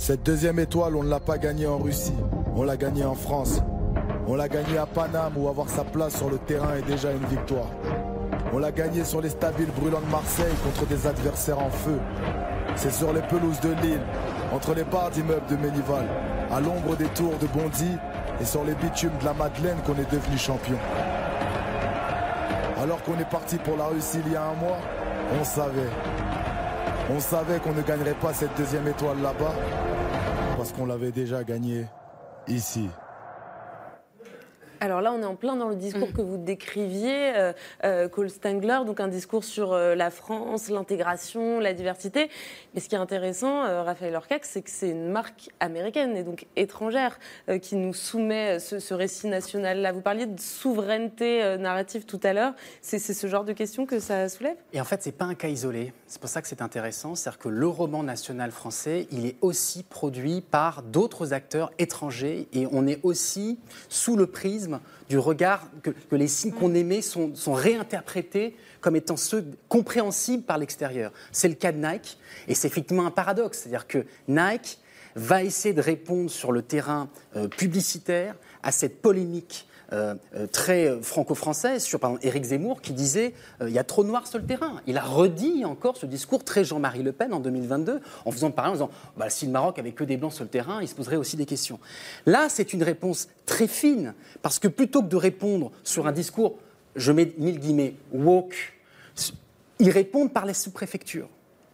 Cette deuxième étoile, on ne l'a pas gagnée en Russie, on l'a gagnée en France. On l'a gagnée à Paname où avoir sa place sur le terrain est déjà une victoire. On l'a gagnée sur les stabiles brûlants de Marseille contre des adversaires en feu. C'est sur les pelouses de Lille, entre les barres d'immeubles de Ménival, à l'ombre des tours de Bondy et sur les bitumes de la Madeleine qu'on est devenu champion. Alors qu'on est parti pour la Russie il y a un mois, on savait. On savait qu'on ne gagnerait pas cette deuxième étoile là-bas qu'on l'avait déjà gagné ici. Alors là, on est en plein dans le discours Mm. que vous décriviez, euh, euh, Cole Stengler, donc un discours sur euh, la France, l'intégration, la diversité. Mais ce qui est intéressant, euh, Raphaël Orcac, c'est que c'est une marque américaine et donc étrangère euh, qui nous soumet ce, ce récit national-là. Vous parliez de souveraineté euh, narrative tout à l'heure. C'est c'est ce genre de questions que ça soulève? Et en fait, c'est pas un cas isolé. C'est pour ça que c'est intéressant. C'est-à-dire que le roman national français, il est aussi produit par d'autres acteurs étrangers et on est aussi sous le prisme du regard que, que les signes qu'on aimait sont, sont réinterprétés comme étant ceux compréhensibles par l'extérieur. C'est le cas de Nike et c'est effectivement un paradoxe. C'est-à-dire que Nike va essayer de répondre sur le terrain euh, publicitaire à cette polémique euh, euh, très franco-française sur par exemple Éric Zemmour qui disait euh, il y a trop de noirs sur le terrain. Il a redit encore ce discours très Jean-Marie Le Pen en 2022 en faisant parler en disant bah, si le Maroc avait que des blancs sur le terrain, il se poserait aussi des questions. Là, c'est une réponse très fine parce que plutôt que de répondre sur un discours, je mets mille guillemets woke, ils répondent par les sous-préfectures.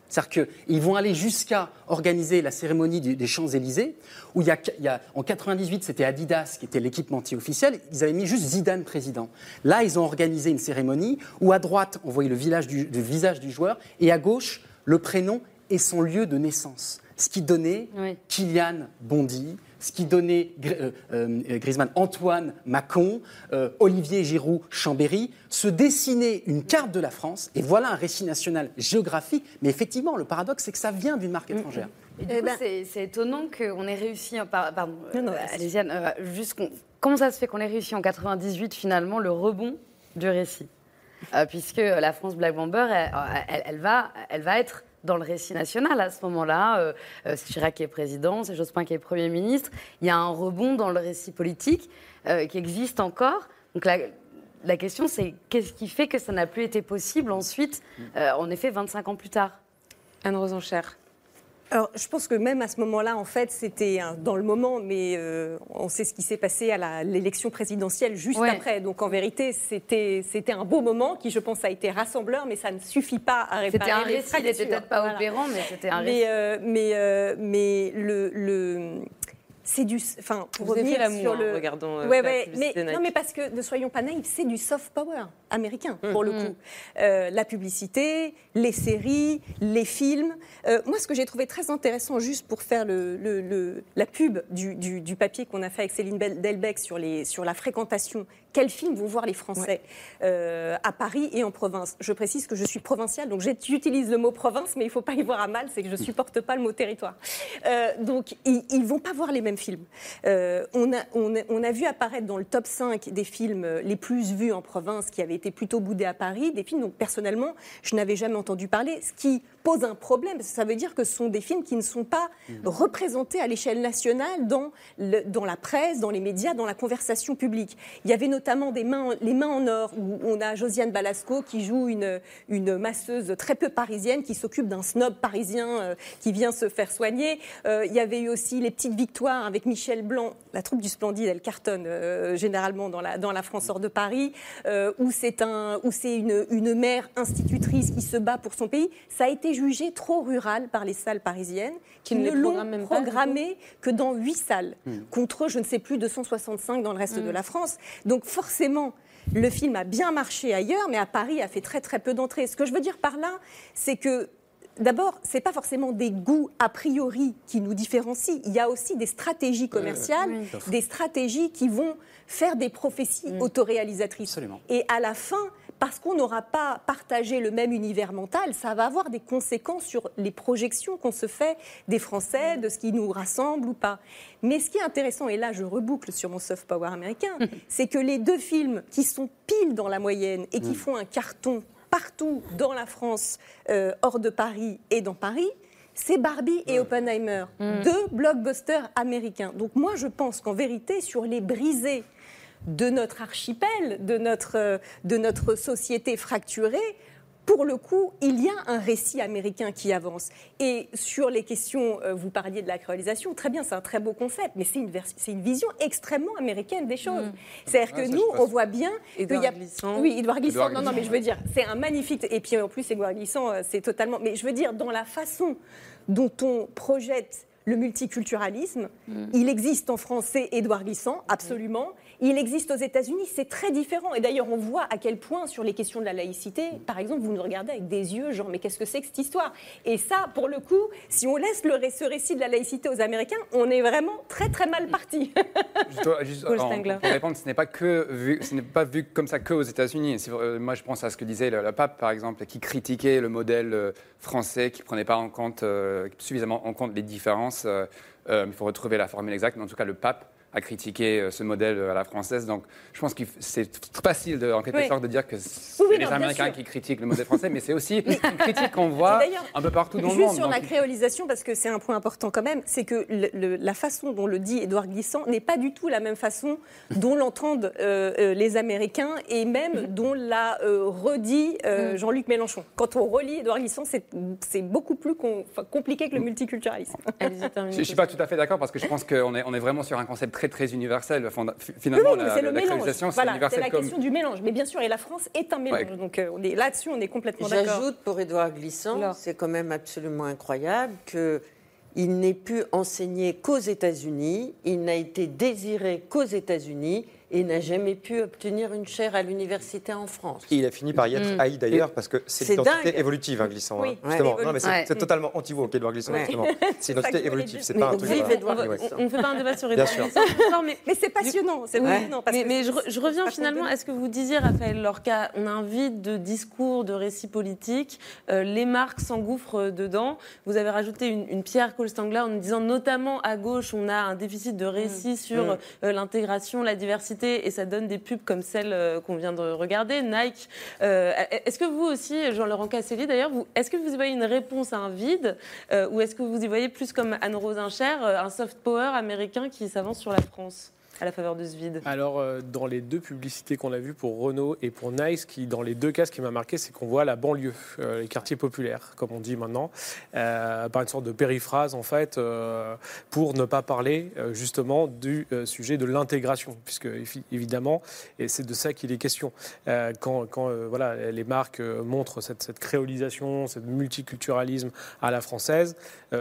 C'est-à-dire qu'ils vont aller jusqu'à organiser la cérémonie des Champs-Élysées, où il y a, il y a- en 98, c'était Adidas qui était l'équipementier officiel, ils avaient mis juste Zidane président. Là, ils ont organisé une cérémonie où à droite, on voyait le, village du- le visage du joueur, et à gauche, le prénom et son lieu de naissance. Ce qui donnait Kylian Bondy, ce qui donnait Gr- euh, euh, Griezmann Antoine Macon, euh, Olivier Giroud Chambéry, se dessiner une carte de la France, et voilà un récit national géographique, mais effectivement, le paradoxe, c'est que ça vient d'une marque étrangère. Et du coup, c'est- c'est étonnant qu'on ait réussi. par- Pardon, euh, allez-y, Anne, euh, comment ça se fait qu'on ait réussi en 98 finalement le rebond du récit? Euh, Puisque la France Black Bomber, elle, elle- elle va, elle va être dans le récit national à ce moment-là. Euh, euh, Chirac qui est président, c'est Jospin qui est Premier ministre. Il y a un rebond dans le récit politique euh, qui existe encore. Donc la, la question, c'est qu'est-ce qui fait que ça n'a plus été possible ensuite, euh, en effet, 25 ans plus tard? Anne Rosenchère. Alors, je pense que même à ce moment-là, en fait, c'était dans le moment, mais euh, on sait ce qui s'est passé à l'élection présidentielle juste Ouais. après. Donc, en vérité, c'était c'était un beau moment qui, je pense, a été rassembleur, mais ça ne suffit pas à réparer C'était un récit, il n'était peut-être pas Voilà. opérant, mais c'était un mais, récit. euh, mais, euh, mais le, le c'est du, enfin, pour Vous avez revenir fait sur en le, regardant, euh, ouais, la ouais, publicité mais Nike. non, mais parce que ne soyons pas naïfs, c'est du soft power américain pour le Mhm. coup. Euh, la publicité, les séries, les films. Euh, moi, ce que j'ai trouvé très intéressant, juste pour faire le, le- le- la pub du, du- du papier qu'on a fait avec Céline Delbecq sur, les, sur la fréquentation, quels films vont voir les Français euh, à Paris et en province Je précise que je suis provinciale, donc j'utilise le mot province, mais il ne faut pas y voir à mal, c'est que je ne supporte pas le mot territoire. Euh, donc, ils ne vont pas voir les mêmes films. Euh, on, a, on, a, on a vu apparaître dans le top 5 des films les plus vus en province qui avaient été plutôt boudés à Paris, des films dont personnellement je n'avais jamais entendu parler, ce qui pose un problème, parce que ça veut dire que ce sont des films qui ne sont pas représentés à l'échelle nationale dans, le- dans la presse, dans les médias, dans la conversation publique. Il y avait notamment des mains, les mains en or, où on a Josiane Balasco qui joue une, une masseuse très peu parisienne qui s'occupe d'un snob parisien euh, qui vient se faire soigner. Euh, il y avait eu aussi les petites victoires avec Michel Blanc, la troupe du Splendide, elle cartonne euh, généralement dans la, dans la France hors de Paris, euh, où c'est un, où une, une mère institutrice qui se bat pour son pays. Ça a été jugé trop rural par les salles parisiennes, qui ne l'ont programmé que dans huit salles, contre, je ne sais plus, 265 dans le reste de la France. Donc forcément, le film a bien marché ailleurs, mais à Paris a fait très très peu d'entrées. Ce que je veux dire par là, c'est que D'abord, ce n'est pas forcément des goûts a priori qui nous différencient. Il y a aussi des stratégies commerciales, oui. Des stratégies qui vont faire des prophéties autoréalisatrices. Absolument. Et à la fin, parce qu'on n'aura pas partagé le même univers mental, ça va avoir des conséquences sur les projections qu'on se fait des Français, de ce qui nous rassemble ou pas. Mais ce qui est intéressant, et là je reboucle sur mon soft power américain, [laughs] c'est que les deux films qui sont pile dans la moyenne et qui Mm. font un carton partout dans la France, euh, hors de Paris et dans Paris, c'est Barbie et Oppenheimer, deux blockbusters américains. Donc moi, je pense qu'en vérité, sur les brisés de notre archipel, de notre, euh, de notre société fracturée, pour le coup, il y a un récit américain qui avance. Et sur les questions, euh, vous parliez de la créolisation, très bien, c'est un très beau concept, mais c'est une, une vision extrêmement américaine des choses. C'est-à-dire Ah, que nous, on voit bien Édouard qu'il y a... Glissant. Oui, Édouard Glissant, non, non, mais je veux dire, c'est un magnifique... Et puis en plus, Édouard Glissant, euh, c'est totalement... Mais je veux dire, dans la façon dont on projette le multiculturalisme, il existe en français Édouard Glissant, absolument. Il existe aux États-Unis, c'est très différent. Et d'ailleurs, on voit à quel point, sur les questions de la laïcité, par exemple, vous nous regardez avec des yeux, genre, mais qu'est-ce que c'est que cette histoire? Et ça, pour le coup, si on laisse le, ce récit de la laïcité aux Américains, on est vraiment très, très mal parti. [laughs] Juste, Stengler. pour répondre, ce n'est pas que vu, ce pas vu comme ça que aux États-Unis. Euh, moi, je pense à ce que disait le, le pape, par exemple, qui critiquait le modèle euh, français, qui prenait pas en compte euh, suffisamment en compte les différences. euh, il faut retrouver la formule exacte, mais en tout cas, le pape a critiqué euh, ce modèle euh, à la française. Donc, je pense que c'est facile, de, en quelque Oui. sorte, de dire que c'est Oui, les non, Américains qui critiquent le modèle français, mais c'est aussi [laughs] une critique qu'on voit un peu partout dans le Juste monde. sur Donc, la créolisation, parce que c'est un point important quand même, c'est que le- le- la façon dont le dit Édouard Glissant n'est pas du tout la même façon [laughs] dont l'entendent euh, les Américains et même [laughs] dont l'a euh, redit euh, Jean-Luc Mélenchon. Quand on relit Édouard Glissant, c'est c'est beaucoup plus com- compliqué que le multiculturalisme. Je ne suis pas tout à fait d'accord parce que je pense qu'on est, on est vraiment sur un concept très très universel. Fonda- fi- Finalement, Oui, oui, la, c'est le la c'est Voilà, c'est universel la comme. question du mélange. Mais bien sûr, et la France est un mélange. Ouais. Donc euh, on est- là-dessus, on est complètement d'accord. J'ajoute pour Édouard Glissant, c'est quand même absolument incroyable que il n'ait pu enseigner qu'aux États-Unis, il n'a été désiré qu'aux États-Unis et n'a jamais pu obtenir une chaire à l'université en France. Et il a fini par y être Mm. haï d'ailleurs parce que c'est l'identité évolutive, hein, glissant. Oui, hein, ouais. justement. Non, mais c'est Ouais. c'est totalement anti-woke, Edouard Glissant, Ouais. justement. [laughs] C'est une identité évolutive, c'est Mais pas un truc. On ne fait pas un débat sur. Glissant soir, mais Mais c'est passionnant, c'est Oui, passionnant. parce mais, que mais je, c'est- re- je reviens finalement à ce que vous disiez, Raphaël Lorca. On a un vide de discours, de récits politiques. Euh, les marques s'engouffrent dedans. Vous avez rajouté une, une pierre Cole Stangler en nous disant notamment à gauche, on a un déficit de récits sur Mm. euh, l'intégration, la diversité, et ça donne des pubs comme celle euh, qu'on vient de regarder, Nike. Euh, est-ce que vous aussi, Jean-Laurent Casselli d'ailleurs, est-ce que vous y voyez une réponse à un vide, euh, ou est-ce que vous y voyez plus comme Anne-Rose un soft power américain qui s'avance sur la France? À la faveur de ce vide Alors, euh, dans les deux publicités qu'on a vues pour Renault et pour Nice, qui, dans les deux cas, ce qui m'a marqué, c'est qu'on voit la banlieue, euh, les quartiers populaires, comme on dit maintenant, euh, par une sorte de périphrase, en fait, pour ne pas parler justement du sujet de l'intégration, puisque évi- évidemment, et c'est de ça qu'il est question. Quand quand voilà, les marques montrent cette, créolisation, ce multiculturalisme à la française,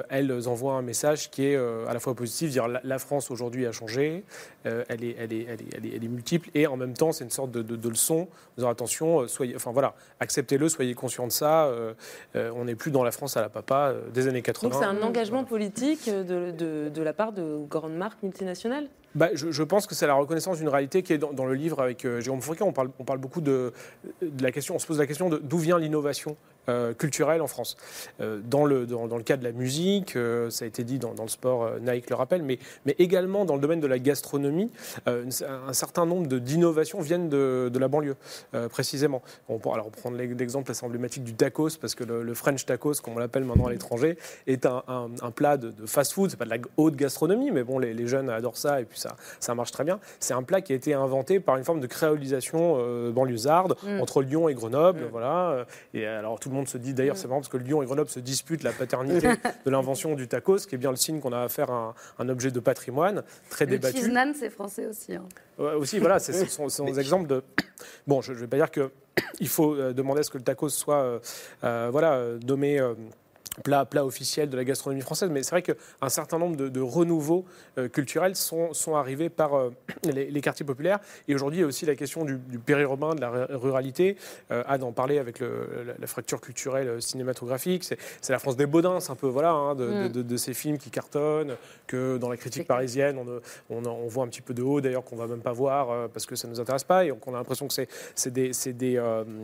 elles envoient un message qui est à la fois positif, dire la, la France aujourd'hui a changé, elle, est, elle, est, elle, est, elle, est, elle est multiple, et en même temps c'est une sorte de, de, de leçon, en disant attention, euh, soyez, enfin voilà, acceptez-le, soyez conscients de ça, euh, euh, on n'est plus dans la France à la papa euh, des années 80. Donc c'est un engagement politique de la part de grandes marques multinationales Bah, je, pense que c'est la reconnaissance d'une réalité qui est dans, le livre avec euh, Jérôme Fourquet. On parle, beaucoup de, la question, on se pose la question d'où vient l'innovation euh, culturelle en France. Euh, dans, le, dans, le cas de la musique, ça a été dit dans, le sport, Nike le rappelle, mais, mais également dans le domaine de la gastronomie, un certain nombre d'innovations viennent de, de la banlieue, précisément. On, peut- alors, on prend l'exemple assez emblématique du tacos, parce que le, French tacos, comme on l'appelle maintenant à l'étranger, est un, plat de, de fast-food. C'est pas de la haute gastronomie, mais bon, les, les jeunes adorent ça et puis ça, ça marche très bien. C'est un plat qui a été inventé par une forme de créolisation euh, banlieusarde Mm. entre Lyon et Grenoble, voilà. Et alors tout le monde se dit, d'ailleurs, c'est marrant parce que Lyon et Grenoble se disputent la paternité [laughs] de l'invention du tacos, qui est bien le signe qu'on a affaire à un, un objet de patrimoine très Le débattu. cheese c'est français aussi. hein. Ouais, aussi, voilà, c'est- [laughs] ce sont, ce sont des exemples de. [coughs] Bon, je ne vais pas dire que [coughs] il faut euh, demander à ce que le tacos soit, euh, euh, voilà, nommé. euh, Plat, plat officiel de la gastronomie française, mais c'est vrai qu'un certain nombre de, de renouveaux euh, culturels sont, sont arrivés par euh, les, les quartiers populaires. Et aujourd'hui, il y a aussi la question du, du périurbain, de la ru- ruralité. Euh, Anne en parlait avec le- la, la fracture culturelle euh, cinématographique. C'est la France des Baudins, c'est un peu voilà, hein, de, Mm. de- ces films qui cartonnent, que dans la critique parisienne, on, on, on voit un petit peu de haut, d'ailleurs, qu'on va même pas voir parce que ça ne nous intéresse pas et qu'on a l'impression que c'est des, des,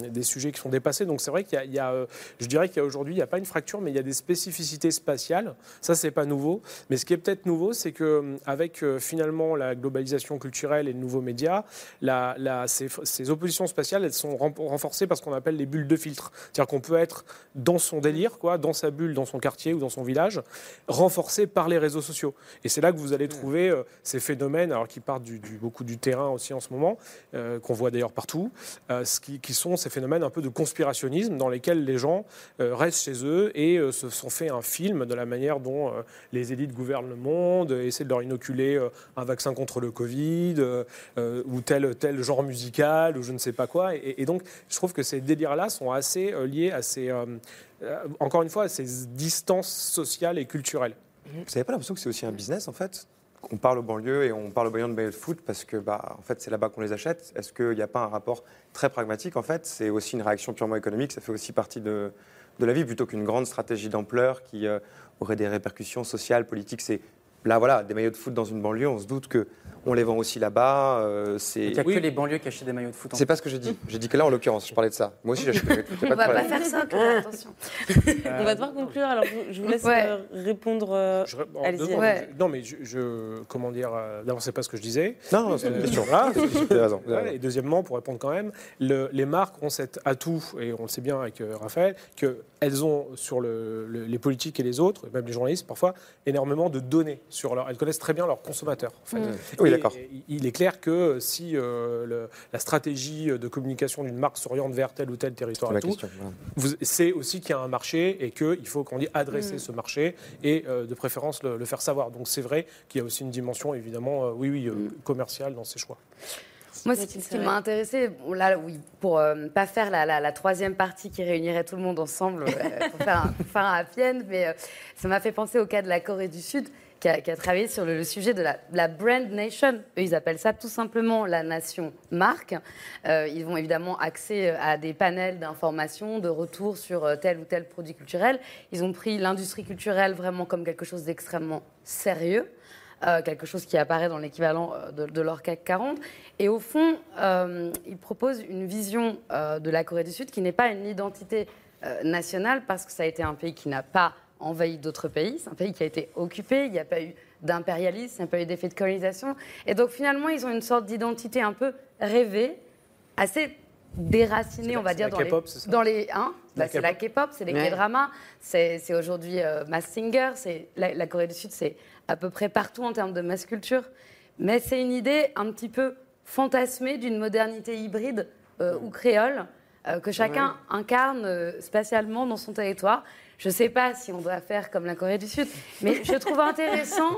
des sujets qui sont dépassés. Donc c'est vrai qu'il y a, il y a, je dirais qu'il y a aujourd'hui, il n'y a pas une fracture, mais il y a des spécificités spatiales. Ça, c'est pas nouveau. Mais ce qui est peut-être nouveau, c'est que euh, avec euh, finalement la globalisation culturelle et de nouveaux médias, la, la- ces, ces oppositions spatiales, elles sont ren- renforcées par ce qu'on appelle les bulles de filtre. C'est-à-dire qu'on peut être dans son délire, quoi, dans sa bulle, dans son quartier ou dans son village, renforcé par les réseaux sociaux. Et c'est là que vous allez trouver euh, ces phénomènes, alors qui partent du, du- beaucoup du terrain aussi en ce moment, euh, qu'on voit d'ailleurs partout, euh, ce qui, qui sont ces phénomènes un peu de conspirationnisme dans lesquels les gens euh, restent chez eux et se sont fait un film de la manière dont euh, les élites gouvernent le monde, euh, essaient de leur inoculer euh, un vaccin contre le Covid ou tel, tel genre musical ou je ne sais pas quoi. Et, donc, je trouve que ces délires-là sont assez liés à ces, encore une fois, à ces distances sociales et culturelles. Vous n'avez pas l'impression que c'est aussi un business, en fait? On parle aux banlieues et on parle aux banlieues de maillots de foot parce que bah, en fait, c'est là-bas qu'on les achète. Est-ce qu'il n'y a pas un rapport très pragmatique? En fait, c'est aussi une réaction purement économique. Ça fait aussi partie de, de la vie plutôt qu'une grande stratégie d'ampleur qui euh, aurait des répercussions sociales, politiques. C'est là, voilà, des maillots de foot dans une banlieue. On se doute que on les vend aussi là-bas. euh, c'est Il n'y a que les banlieues qui achètent des maillots de foot. en c'est pas ce que j'ai dit. J'ai dit que là, en l'occurrence, je parlais de ça. Moi aussi, j'achète des maillots de foot. On pas de va pas faire ça, attention. [laughs] On va devoir conclure. Alors, je, vous laisse Ouais. euh, répondre. euh, Je- Allez-y. Non, mais je, je- comment dire D'abord, c'est pas ce que je disais. Non, c'est une question. [laughs] avez raison, Ouais. Et deuxièmement, pour répondre quand même, le- les marques ont cet atout, et on le sait bien avec Raphaël, qu'elles ont sur le- le- les politiques et les autres, et même les journalistes parfois, énormément de données sur leur. Elles connaissent très bien leurs consommateurs. En fait. Mm. Oui, d'accord. Il est clair que si euh, le- la stratégie de communication d'une marque s'oriente vers tel ou tel territoire C'est ma et tout, question, voilà. vous- c'est aussi qu'il y a un marché et qu'il faut qu'on dit adresser Mm. ce marché et euh, de préférence le, le faire savoir. Donc c'est vrai qu'il y a aussi une dimension évidemment, euh, oui, oui, euh, commerciale dans ces choix. Moi, ce qui, m'a intéressé, là, oui, pour ne pas faire la, la- la troisième partie qui réunirait tout le monde ensemble euh, pour, faire un, pour faire un happy end, mais euh, ça m'a fait penser au cas de la Corée du Sud, qui a, travaillé sur le, sujet de la, brand nation. Eux, ils appellent ça tout simplement la nation marque. Euh, ils vont évidemment accès à des panels d'informations, de retours sur euh, tel ou tel produit culturel. Ils ont pris l'industrie culturelle vraiment comme quelque chose d'extrêmement sérieux euh, quelque chose qui apparaît dans l'équivalent euh, de, de leur CAC 40. Et au fond, euh, ils proposent une vision euh, de la Corée du Sud qui n'est pas une identité euh, nationale parce que ça a été un pays qui n'a pas envahi d'autres pays, c'est un pays qui a été occupé, il n'y a pas eu d'impérialisme, il n'y a pas eu d'effet de colonisation. Et donc finalement, ils ont une sorte d'identité un peu rêvée, assez déracinée, on va dire, la dans les, K-pop, c'est ça dans les, hein La Bah, c'est la K-pop. C'est les Ouais. K-dramas, c'est aujourd'hui euh, Mass Singer, c'est la, la Corée du Sud, c'est à peu près partout en termes de mass culture. Mais c'est une idée un petit peu fantasmée d'une modernité hybride euh, ou créole euh, que chacun incarne spatialement dans son territoire. Je ne sais pas si on doit faire comme la Corée du Sud, mais je trouve intéressant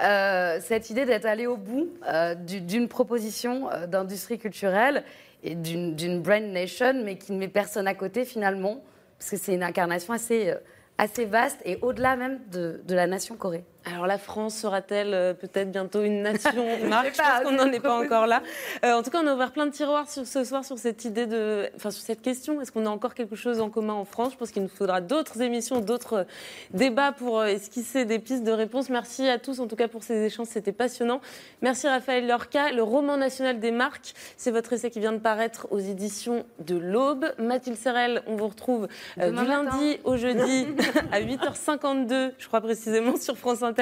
euh, cette idée d'être allé au bout euh, du- d'une proposition euh, d'industrie culturelle et d'une brand nation, mais qui ne met personne à côté finalement, parce que c'est une incarnation assez, assez vaste et au-delà même de, de la nation Corée. Alors la France sera-t-elle euh, peut-être bientôt une nation? [laughs] Marque Je pense qu'on n'en est pas encore là. Euh, en tout cas, on a ouvert plein de tiroirs sur, ce soir sur cette idée de, enfin sur cette question. Est-ce qu'on a encore quelque chose en commun en France? Je pense qu'il nous faudra d'autres émissions, d'autres euh, débats pour esquisser des pistes de réponse. Merci à tous en tout cas pour ces échanges, c'était passionnant. Merci Raphaël Lorca. Le roman national des marques, c'est votre essai qui vient de paraître aux éditions de l'Aube. Mathilde Serrel, on vous retrouve euh, du lundi au jeudi [laughs] à 8h52, je crois précisément, sur France Inter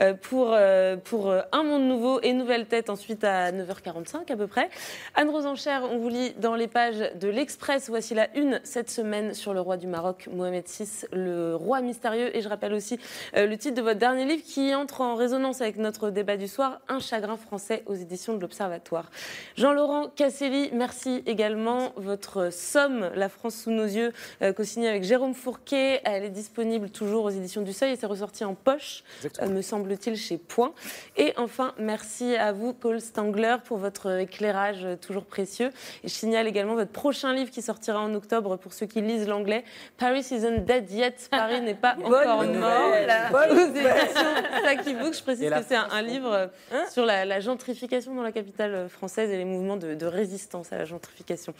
euh, pour, euh, euh, Un Monde Nouveau et Nouvelle Tête ensuite à 9h45 à peu près. Anne Rosenchère, on vous lit dans les pages de l'Express. Voici la une cette semaine sur le roi du Maroc, Mohamed VI, le roi mystérieux. Et je rappelle aussi le titre de votre dernier livre qui entre en résonance avec notre débat du soir, Un chagrin français aux éditions de l'Observatoire. Jean-Laurent Casselli, merci également. Votre somme, La France sous nos yeux, co-signée avec Jérôme Fourquet, elle est disponible toujours aux éditions du Seuil et c'est ressorti en poche. Euh, me semble-t-il, chez Point. Et enfin, merci à vous, Paul Stangler, pour votre éclairage euh, toujours précieux. Et je signale également votre prochain livre qui sortira en octobre pour ceux qui lisent l'anglais. Paris isn't dead yet. Paris n'est pas [laughs] encore nouvelle. mort. Bonne Aux éditions Book. Je précise que c'est un, un livre euh, sur la, la gentrification dans la capitale française et les mouvements de, de résistance à la gentrification.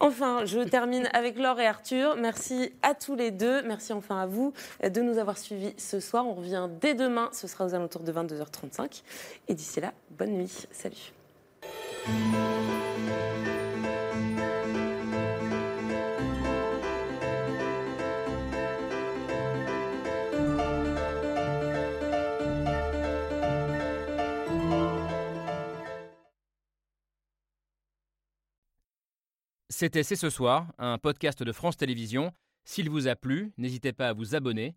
Enfin, je termine avec Laure et Arthur. Merci à tous les deux. Merci enfin à vous euh, de nous avoir suivis ce soir. On revient dès demain. Ce sera aux alentours de 22h35. Et d'ici là, bonne nuit. Salut. C'était C'est ce soir, un podcast de France Télévisions. S'il vous a plu, n'hésitez pas à vous abonner.